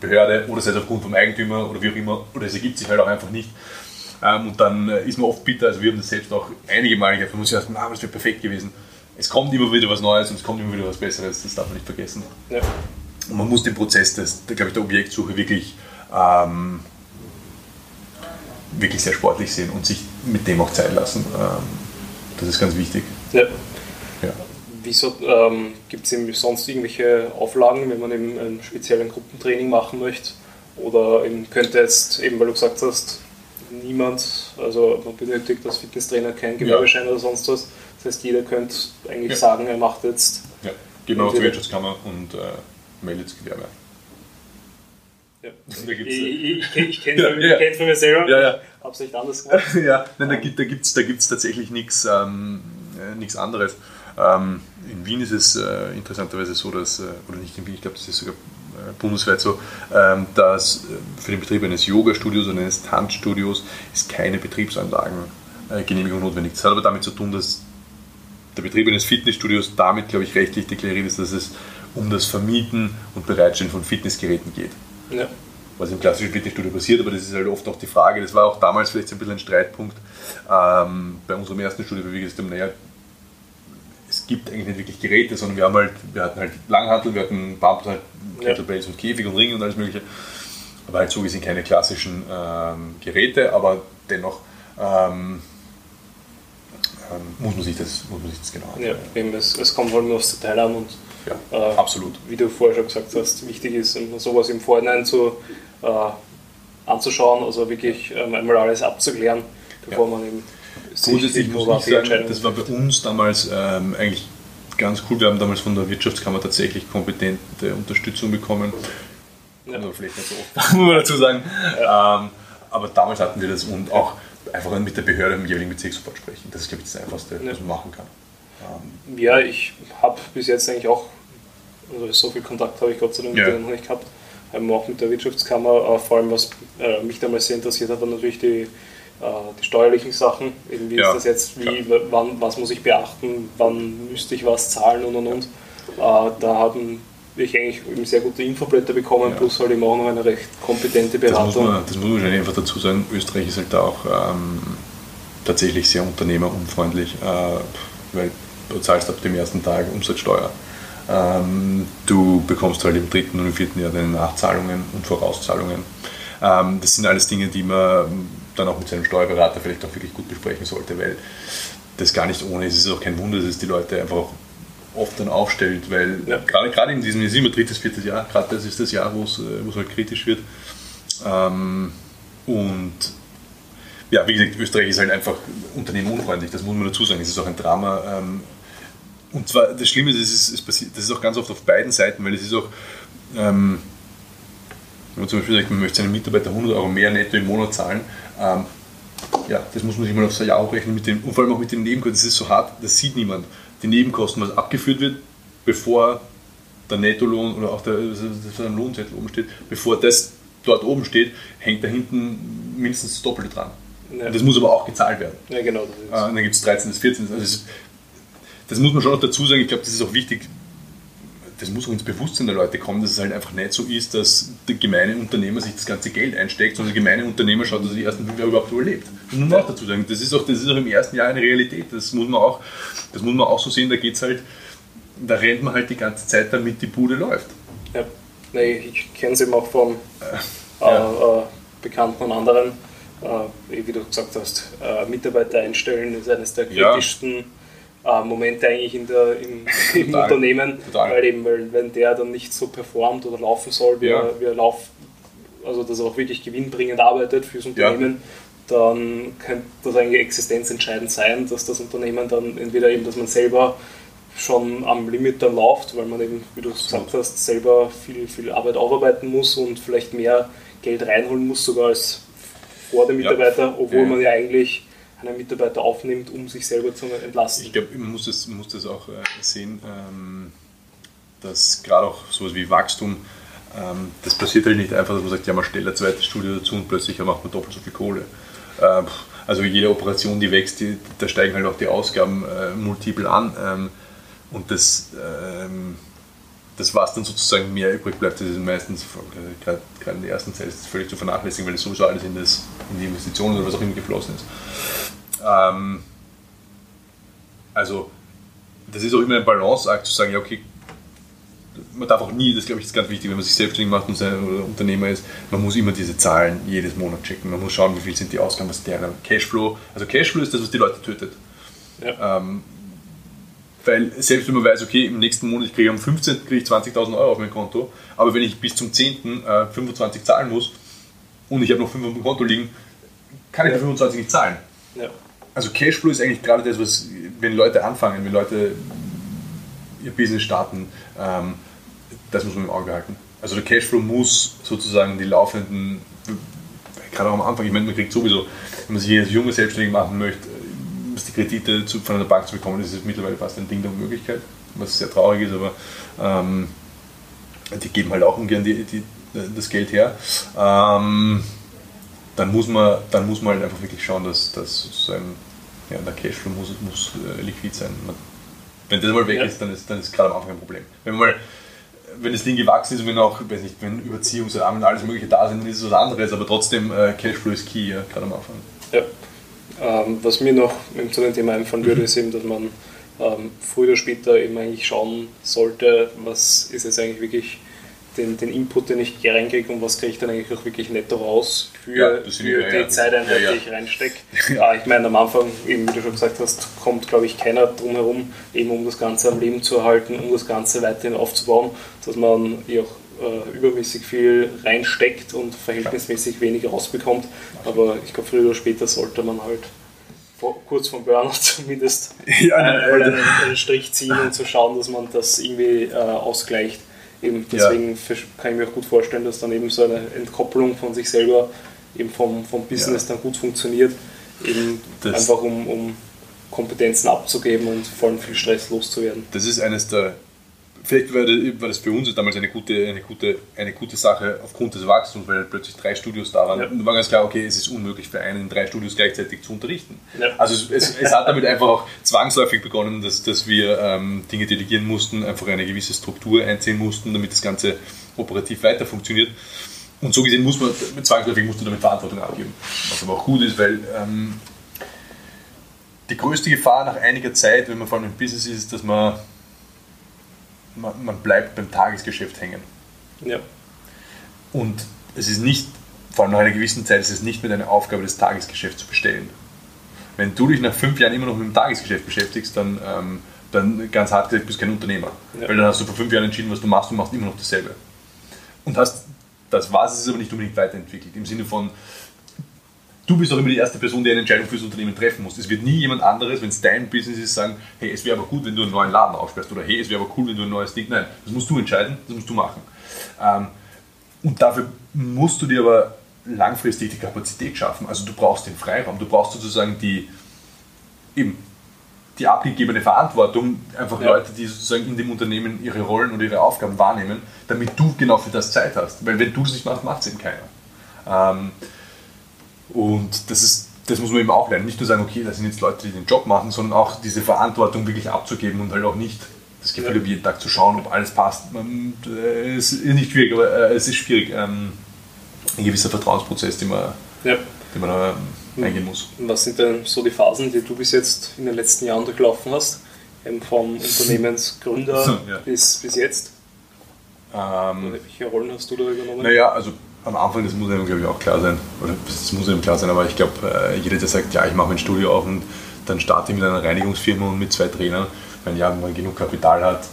Behörde oder sei es aufgrund vom Eigentümer oder wie auch immer, oder es ergibt sich halt auch einfach nicht. Ähm, und dann äh, ist man oft bitter, also wir haben das selbst auch einige Male gehabt, man muss ja sagen, ah, das wäre perfekt gewesen. Es kommt immer wieder was Neues und es kommt immer wieder was Besseres, das darf man nicht vergessen. Ja. Und man muss den Prozess des, glaube ich, der Objektsuche wirklich ähm, wirklich sehr sportlich sehen und sich mit dem auch Zeit lassen. Ähm, das ist ganz wichtig. Ja. ja. Wieso ähm, gibt es sonst irgendwelche Auflagen, wenn man eben ein spezielles Gruppentraining machen möchte? Oder eben könnte jetzt, eben weil du gesagt hast, niemand, also man benötigt als Fitnesstrainer keinen Gewerbeschein ja. oder sonst was. Das heißt, jeder könnte eigentlich ja. sagen, er macht jetzt. Ja, genau, zur Wirtschaftskammer und äh, meldet das Gewerbe. Ja. ich, ich, ich kenne es ja, ja. von mir selber, ja, ja. habe es nicht anders gemacht. ja, nein, da gibt es da gibt's, tatsächlich nichts ähm, äh, anderes. Ähm, in Wien ist es äh, interessanterweise so, dass, äh, oder nicht in Wien, ich glaube, das ist sogar äh, bundesweit so, ähm, dass äh, für den Betrieb eines Yoga-Studios oder eines Tanzstudios ist keine Betriebsanlagengenehmigung notwendig. Das hat aber damit zu tun, dass der Betrieb eines Fitnessstudios damit, glaube ich, rechtlich deklariert ist, dass es um das Vermieten und Bereitstellen von Fitnessgeräten geht. Ja. Was im klassischen Fitnessstudio passiert, aber das ist halt oft auch die Frage, das war auch damals vielleicht ein bisschen ein Streitpunkt ähm, bei unserem ersten Studio, wir gesagt naja, gibt eigentlich nicht wirklich Geräte, sondern wir haben halt, wir hatten halt Langhantel, wir hatten Pumps, halt Kettlebells ja. und Käfig und Ring und alles mögliche. Aber halt so gesehen keine klassischen ähm, Geräte, aber dennoch ähm, ähm muss, man sich das, muss man sich das genau anschauen. Ja, eben, es, es kommt halt nur aufs Detail an und ja, äh, absolut. Wie du vorher schon gesagt hast, wichtig ist, sowas im Vorhinein zu, äh, anzuschauen, also wirklich ähm, einmal alles abzuklären, bevor ja. man eben Grundsätzlich muss ich sagen, das war bei uns damals ähm, eigentlich ganz cool. Wir haben damals von der Wirtschaftskammer tatsächlich kompetente Unterstützung bekommen. Ja. Aber vielleicht nicht so oft, muss man dazu sagen. Ja. Ähm, aber damals hatten wir das und auch einfach mit der Behörde im jeweiligen Bezirk sofort sprechen. Das ist, glaube ich, das Einfachste, ja. was man machen kann. Ähm, ja, ich habe bis jetzt eigentlich auch, also so viel Kontakt habe ich Gott sei Dank mit denen noch nicht gehabt, ähm, auch mit der Wirtschaftskammer. Äh, vor allem, was äh, mich damals sehr interessiert hat, war natürlich die, die steuerlichen Sachen. Eben, wie ja, ist das jetzt, wie, wann, was muss ich beachten, wann müsste ich was zahlen und und und. Äh, da haben ich eigentlich eben sehr gute Infoblätter bekommen, ja. plus halt eben auch noch eine recht kompetente Beratung. Das muss man, das muss man einfach dazu sagen, Österreich ist halt da auch ähm, tatsächlich sehr unternehmerunfreundlich, äh, weil du zahlst ab dem ersten Tag Umsatzsteuer. Ähm, du bekommst halt im dritten und im vierten Jahr deine Nachzahlungen und Vorauszahlungen. Ähm, das sind alles Dinge, die man dann auch mit seinem Steuerberater vielleicht auch wirklich gut besprechen sollte, weil das gar nicht ohne ist. Es ist auch kein Wunder, dass es die Leute einfach auch oft dann aufstellt, weil ja. gerade, gerade in diesem, immer drittes, viertes Jahr, gerade das ist das Jahr, wo es, wo es halt kritisch wird. Ähm, und ja, wie gesagt, Österreich ist halt einfach unternehmenunfreundlich, das muss man dazu sagen. Es ist auch ein Drama. Ähm, und zwar, das Schlimme ist, es ist, passiert, das ist auch ganz oft auf beiden Seiten, weil es ist auch, ähm, wenn man zum Beispiel sagt, man möchte seinen Mitarbeiter 100 Euro mehr netto im Monat zahlen, ähm, ja, das muss man sich mal aufs Jahr hochrechnen mit dem, und vor allem auch mit den Nebenkosten, das ist so hart, das sieht niemand. Die Nebenkosten, was abgeführt wird, bevor der Nettolohn oder auch der, Lohnzettel oben steht, bevor das dort oben steht, hängt da hinten mindestens das Doppelte dran. Ja. Das muss aber auch gezahlt werden. Ja, genau. Das äh, dann gibt es 13. bis 14. Also das, das muss man schon noch dazu sagen. Ich glaube, das ist auch wichtig. Das muss auch ins Bewusstsein der Leute kommen, dass es halt einfach nicht so ist, dass der gemeine Unternehmer sich das ganze Geld einsteckt, sondern der gemeine Unternehmer schaut, dass er die ersten fünf Jahre überhaupt überlebt. Das muss man auch dazu sagen. Das ist auch, das ist auch im ersten Jahr eine Realität. Das muss man auch, das muss man auch so sehen. Da geht's halt, da rennt man halt die ganze Zeit, damit die Bude läuft. Ja. Nee, ich kenne es eben auch von äh, ja. äh, Bekannten und anderen. Äh, wie du gesagt hast, äh, Mitarbeiter einstellen ist eines der kritischsten ja. Äh, Momente eigentlich in der, im, im Unternehmen, Total. weil eben, weil, wenn der dann nicht so performt oder laufen soll, wie, ja. er, wie er lauf, also dass er auch wirklich gewinnbringend arbeitet fürs Unternehmen, dann könnte das eigentlich existenzentscheidend sein, dass das Unternehmen dann entweder eben, dass man selber schon am Limit dann läuft, weil man eben, wie du gesagt hast, selber viel, viel Arbeit aufarbeiten muss und vielleicht mehr Geld reinholen muss, sogar als vor dem Mitarbeiter, ja. obwohl ja. man ja eigentlich einen Mitarbeiter aufnimmt, um sich selber zu entlasten. Ich glaube, man muss das, muss das auch äh, sehen, ähm, dass gerade auch sowas wie Wachstum, ähm, das passiert halt nicht einfach, dass man sagt, ja, man stellt ein zweites Studio dazu und plötzlich macht man doppelt so viel Kohle. Ähm, also jede Operation, die wächst, die, da steigen halt auch die Ausgaben äh, multiple an. Und das, das was dann sozusagen mehr übrig bleibt, das ist meistens, gerade in der ersten Zeit, ist völlig zu vernachlässigen, weil es sowieso alles in, das, in die Investitionen oder was auch immer geflossen ist. Ähm, also, das ist auch immer ein Balanceakt zu sagen, ja, okay, man darf auch nie, das glaube ich ist ganz wichtig, wenn man sich selbstständig macht und sein, oder Unternehmer ist, man muss immer diese Zahlen jedes Monat checken. Man muss schauen, wie viel sind die Ausgaben, was ist der Cashflow. Also Cashflow ist das, was die Leute tötet. Ja. Ähm, weil selbst wenn man weiß, okay, im nächsten Monat kriege ich am 15. kriege ich 20.000 Euro auf mein Konto, aber wenn ich bis zum 10. Äh, 25 zahlen muss und ich habe noch 5 auf dem Konto liegen, kann ich die 25 nicht zahlen. Ja. Also Cashflow ist eigentlich gerade das, was, wenn Leute anfangen, wenn Leute ihr Business starten, ähm, das muss man im Auge halten. Also der Cashflow muss sozusagen die laufenden, gerade auch am Anfang, ich meine, man kriegt sowieso, wenn man sich als junge Selbstständig machen möchte, Kredite zu, von einer Bank zu bekommen, das ist mittlerweile fast ein Ding der Möglichkeit, was sehr traurig ist, aber ähm, die geben halt auch ungern die, die, das Geld her. Ähm, dann, muss man, dann muss man halt einfach wirklich schauen, dass, dass sozusagen ja, der Cashflow muss, muss äh, liquid sein. Man, wenn das mal weg ja. ist, dann ist, dann ist gerade am Anfang ein Problem. Wenn mal wenn das Ding gewachsen ist und wenn auch, weiß nicht, wenn Überziehungsrahmen und alles Mögliche da sind, dann ist es was anderes, aber trotzdem äh, Cashflow ist key, ja, gerade am Anfang. Ja. Ähm, was mir noch zu dem Thema einfallen würde, mhm. ist eben, dass man ähm, früher oder später eben eigentlich schauen sollte, was ist jetzt eigentlich wirklich den, den Input, den ich reinkriege und was kriege ich dann eigentlich auch wirklich netto raus für, ja, für die ja, Zeiteinheit, ja, die ich reinstecke. Ja. Ich meine, am Anfang, eben wie du schon gesagt hast, kommt, glaube ich, keiner drum herum, eben um das Ganze am Leben zu erhalten, um das Ganze weiterhin aufzubauen, dass man eh auch äh, übermäßig viel reinsteckt und verhältnismäßig wenig rausbekommt. Aber ich glaube, früher oder später sollte man halt vor, kurz vom Burnout zumindest ja, einen, einen, einen, Strich ziehen und zu so schauen, dass man das irgendwie äh, ausgleicht. Eben deswegen ja. kann ich mir auch gut vorstellen, dass dann eben so eine Entkopplung von sich selber eben vom, vom Business ja. dann gut funktioniert, eben das einfach um, um Kompetenzen abzugeben und vor allem viel Stress loszuwerden. Das ist eines der vielleicht war das für uns damals eine gute, eine, gute, eine gute Sache aufgrund des Wachstums, weil plötzlich drei Studios da waren. Ja. Und war ganz klar, okay, es ist unmöglich für einen in drei Studios gleichzeitig zu unterrichten. Ja. Also es, es, es, hat damit einfach auch zwangsläufig begonnen, dass, dass wir ähm, Dinge delegieren mussten, einfach eine gewisse Struktur einziehen mussten, damit das Ganze operativ weiter funktioniert. Und so gesehen muss man, zwangsläufig musst du damit Verantwortung abgeben. Was aber auch gut ist, weil ähm, die größte Gefahr nach einiger Zeit, wenn man vor allem im Business ist, ist, dass man man, man bleibt beim Tagesgeschäft hängen. Ja. Und es ist nicht, vor allem nach einer gewissen Zeit, ist es nicht mehr deine Aufgabe, das Tagesgeschäft zu bestellen. Wenn du dich nach fünf Jahren immer noch mit dem Tagesgeschäft beschäftigst, dann, ähm, dann ganz hart gesagt, bist du kein Unternehmer. Ja. Weil dann hast du vor fünf Jahren entschieden, was du machst und machst immer noch dasselbe. Und hast das war es, ist aber nicht unbedingt weiterentwickelt. Im Sinne von, du bist auch immer die erste Person, die eine Entscheidung fürs Unternehmen treffen muss. Es wird nie jemand anderes, wenn es dein Business ist, sagen, hey, es wäre aber gut, wenn du einen neuen Laden aufsperrst oder hey, es wäre aber cool, wenn du ein neues Ding. Nein, das musst du entscheiden, das musst du machen. Ähm, und dafür musst du dir aber langfristig die Kapazität schaffen. Also du brauchst den Freiraum, du brauchst sozusagen die, eben, die abgegebene Verantwortung, einfach ja. Leute, die sozusagen in dem Unternehmen ihre Rollen und ihre Aufgaben wahrnehmen, damit du genau für das Zeit hast. Weil wenn du es nicht machst, macht es eben keiner. Und das ist das muss man eben auch lernen. Nicht nur sagen, okay, das sind jetzt Leute, die den Job machen, sondern auch diese Verantwortung wirklich abzugeben und halt auch nicht das Gefühl ja. jeden Tag zu schauen, ob alles passt. Man, äh, es ist nicht schwierig, aber äh, es ist schwierig. Ähm, ein gewisser Vertrauensprozess, den man, ja. den man da ähm, eingehen muss. Was sind denn so die Phasen, die du bis jetzt in den letzten Jahren durchlaufen hast? Eben vom Unternehmensgründer ja. bis, bis jetzt? Ähm, Welche Rollen hast du da übernommen? Naja, also am Anfang, das muss einem glaube ich auch klar sein, oder das muss einem klar sein, aber ich glaube, äh, jeder, der sagt, ja, ich mache mein Studio auf und dann starte ich mit einer Reinigungsfirma und mit zwei Trainern, wenn ja, wenn man genug Kapital hat,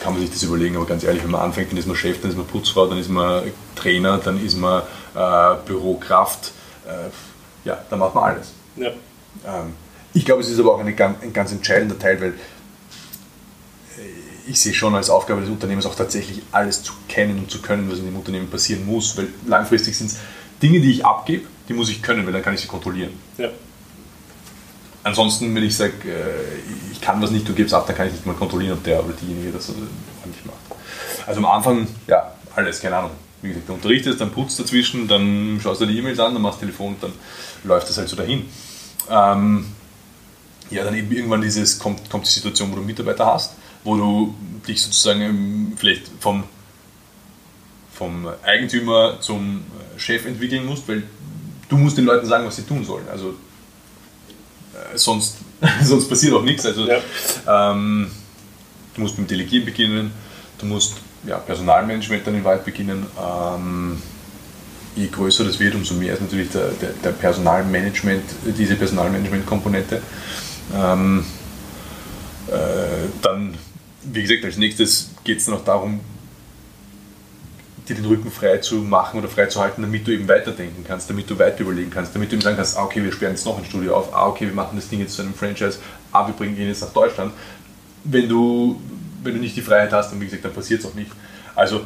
kann man sich das überlegen, aber ganz ehrlich, wenn man anfängt, dann ist man Chef, dann ist man Putzfrau, dann ist man Trainer, dann ist man äh, Bürokraft, äh, ja, dann macht man alles. Ja. Ähm, ich glaube, es ist aber auch eine, ein ganz entscheidender Teil, weil ich sehe schon als Aufgabe des Unternehmens auch tatsächlich alles zu kennen und zu können, was in dem Unternehmen passieren muss, weil langfristig sind es Dinge, die ich abgebe, die muss ich können, weil dann kann ich sie kontrollieren. Ja. Ansonsten, wenn ich sage, äh, ich kann was nicht, du gibst ab, dann kann ich nicht mal kontrollieren, ob der oder diejenige das ordentlich macht. Also am Anfang, ja, alles, keine Ahnung. Wie gesagt, du unterrichtest, dann putzt dazwischen, dann schaust du die E-Mails an, dann machst du Telefon, dann läuft das halt so dahin. Ähm, ja, dann eben irgendwann dieses, kommt, kommt die Situation, wo du Mitarbeiter hast wo du dich sozusagen vielleicht vom, vom Eigentümer zum Chef entwickeln musst, weil du musst den Leuten sagen, was sie tun sollen. Also äh, sonst, sonst passiert auch nichts. Also ja. ähm, du musst mit dem Delegieren beginnen, du musst ja, Personalmanagement dann in Wahrheit beginnen. Ähm, je größer das wird, umso mehr ist natürlich der, der, der Personalmanagement, diese Personalmanagement-Komponente. Ähm, äh, dann wie gesagt, als nächstes geht es noch darum, dir den Rücken frei zu machen oder frei zu halten, damit du eben weiterdenken kannst, damit du weiter überlegen kannst, damit du eben sagen kannst, ah, okay, wir sperren jetzt noch ein Studio auf, ah, okay, wir machen das Ding jetzt zu einem Franchise, ah, wir bringen ihn jetzt nach Deutschland. Wenn du, wenn du nicht die Freiheit hast, dann wie gesagt, dann passiert es auch nicht. Also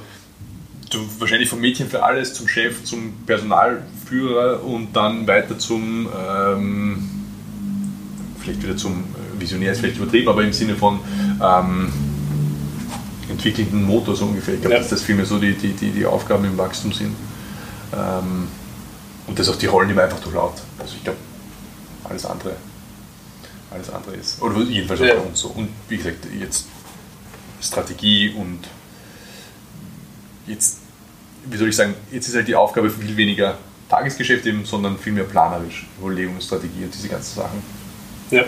du wahrscheinlich vom Mädchen für alles zum Chef, zum Personalführer und dann weiter zum, ähm, vielleicht wieder zum Visionär ist vielleicht übertrieben, aber im Sinne von ähm, entwickelnden Motor so ungefähr. Ich glaube, ja. dass das vielmehr so die, die, die, die Aufgaben im Wachstum sind. Ähm, und dass auch die Rollen immer einfach durchlaufen. Also ich glaube, alles andere, alles andere ist. Oder jedenfalls auch ja. bei uns so. Und wie gesagt, jetzt Strategie und jetzt, wie soll ich sagen, jetzt ist halt die Aufgabe viel weniger Tagesgeschäft eben, sondern viel mehr planerisch, Überlegung, Strategie und diese ganzen Sachen. Ja.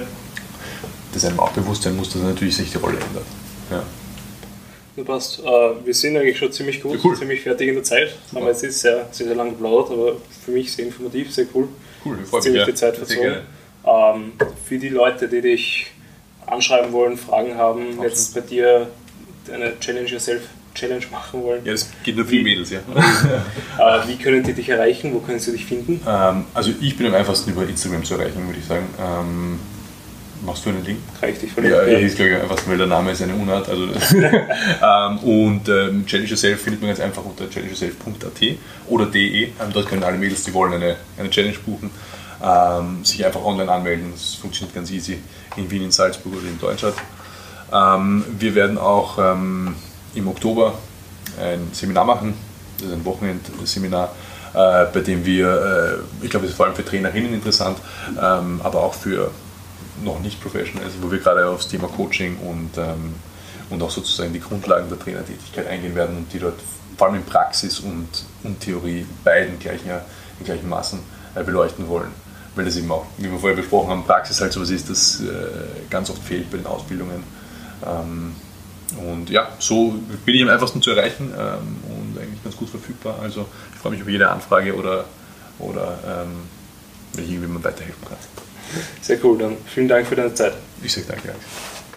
Das einem auch bewusst sein muss, dass natürlich sich die Rolle ändert. Ja. Du passt. Äh, wir sind eigentlich schon ziemlich gut, ja, cool. ziemlich fertig in der Zeit. Super. Wir jetzt ist sehr, sehr, sehr lang geplaudert, aber für mich sehr informativ, sehr cool. Cool, ich freue mich. Ziemlich viel Zeit verzogen. Ähm, für die Leute, die dich anschreiben wollen, Fragen haben, Absolut. jetzt bei dir eine Challenge Yourself Challenge machen wollen. Ja, das geht nur für Mädels, ja. äh, wie können die dich erreichen? Wo können sie dich finden? Ähm, also ich bin am einfachsten über Instagram zu erreichen, würde ich sagen. Ähm, Machst du einen Link? Ich dich verlinken? Ja, ja. ich glaube einfach, weil der Name ist eine Unart. Also ähm, und ähm, Challenge Yourself findet man ganz einfach unter challengeyourself.at oder de. Ähm, dort können alle Mädels, die wollen, eine, eine Challenge buchen, ähm, sich einfach online anmelden. Das funktioniert ganz easy in Wien, in Salzburg oder in Deutschland. Ähm, wir werden auch ähm, im Oktober ein Seminar machen, das ist ein Wochenendseminar, äh, bei dem wir, äh, ich glaube, es ist vor allem für Trainerinnen interessant, aber auch für noch nicht professional wo wir gerade aufs Thema Coaching und, ähm, und auch sozusagen die Grundlagen der Trainertätigkeit eingehen werden und die dort vor allem in Praxis und, und Theorie beiden gleichen, in gleichen Maßen äh, beleuchten wollen. Weil das eben auch, wie wir vorher besprochen haben, Praxis halt sowas ist, das äh, ganz oft fehlt bei den Ausbildungen. Ähm, und ja, so bin ich am einfachsten zu erreichen ähm, und eigentlich ganz gut verfügbar. Also ich freue mich über jede Anfrage oder, oder ähm, wenn ich weiterhelfen kann. Sehr cool, dann vielen Dank für deine Zeit. Ich sage danke.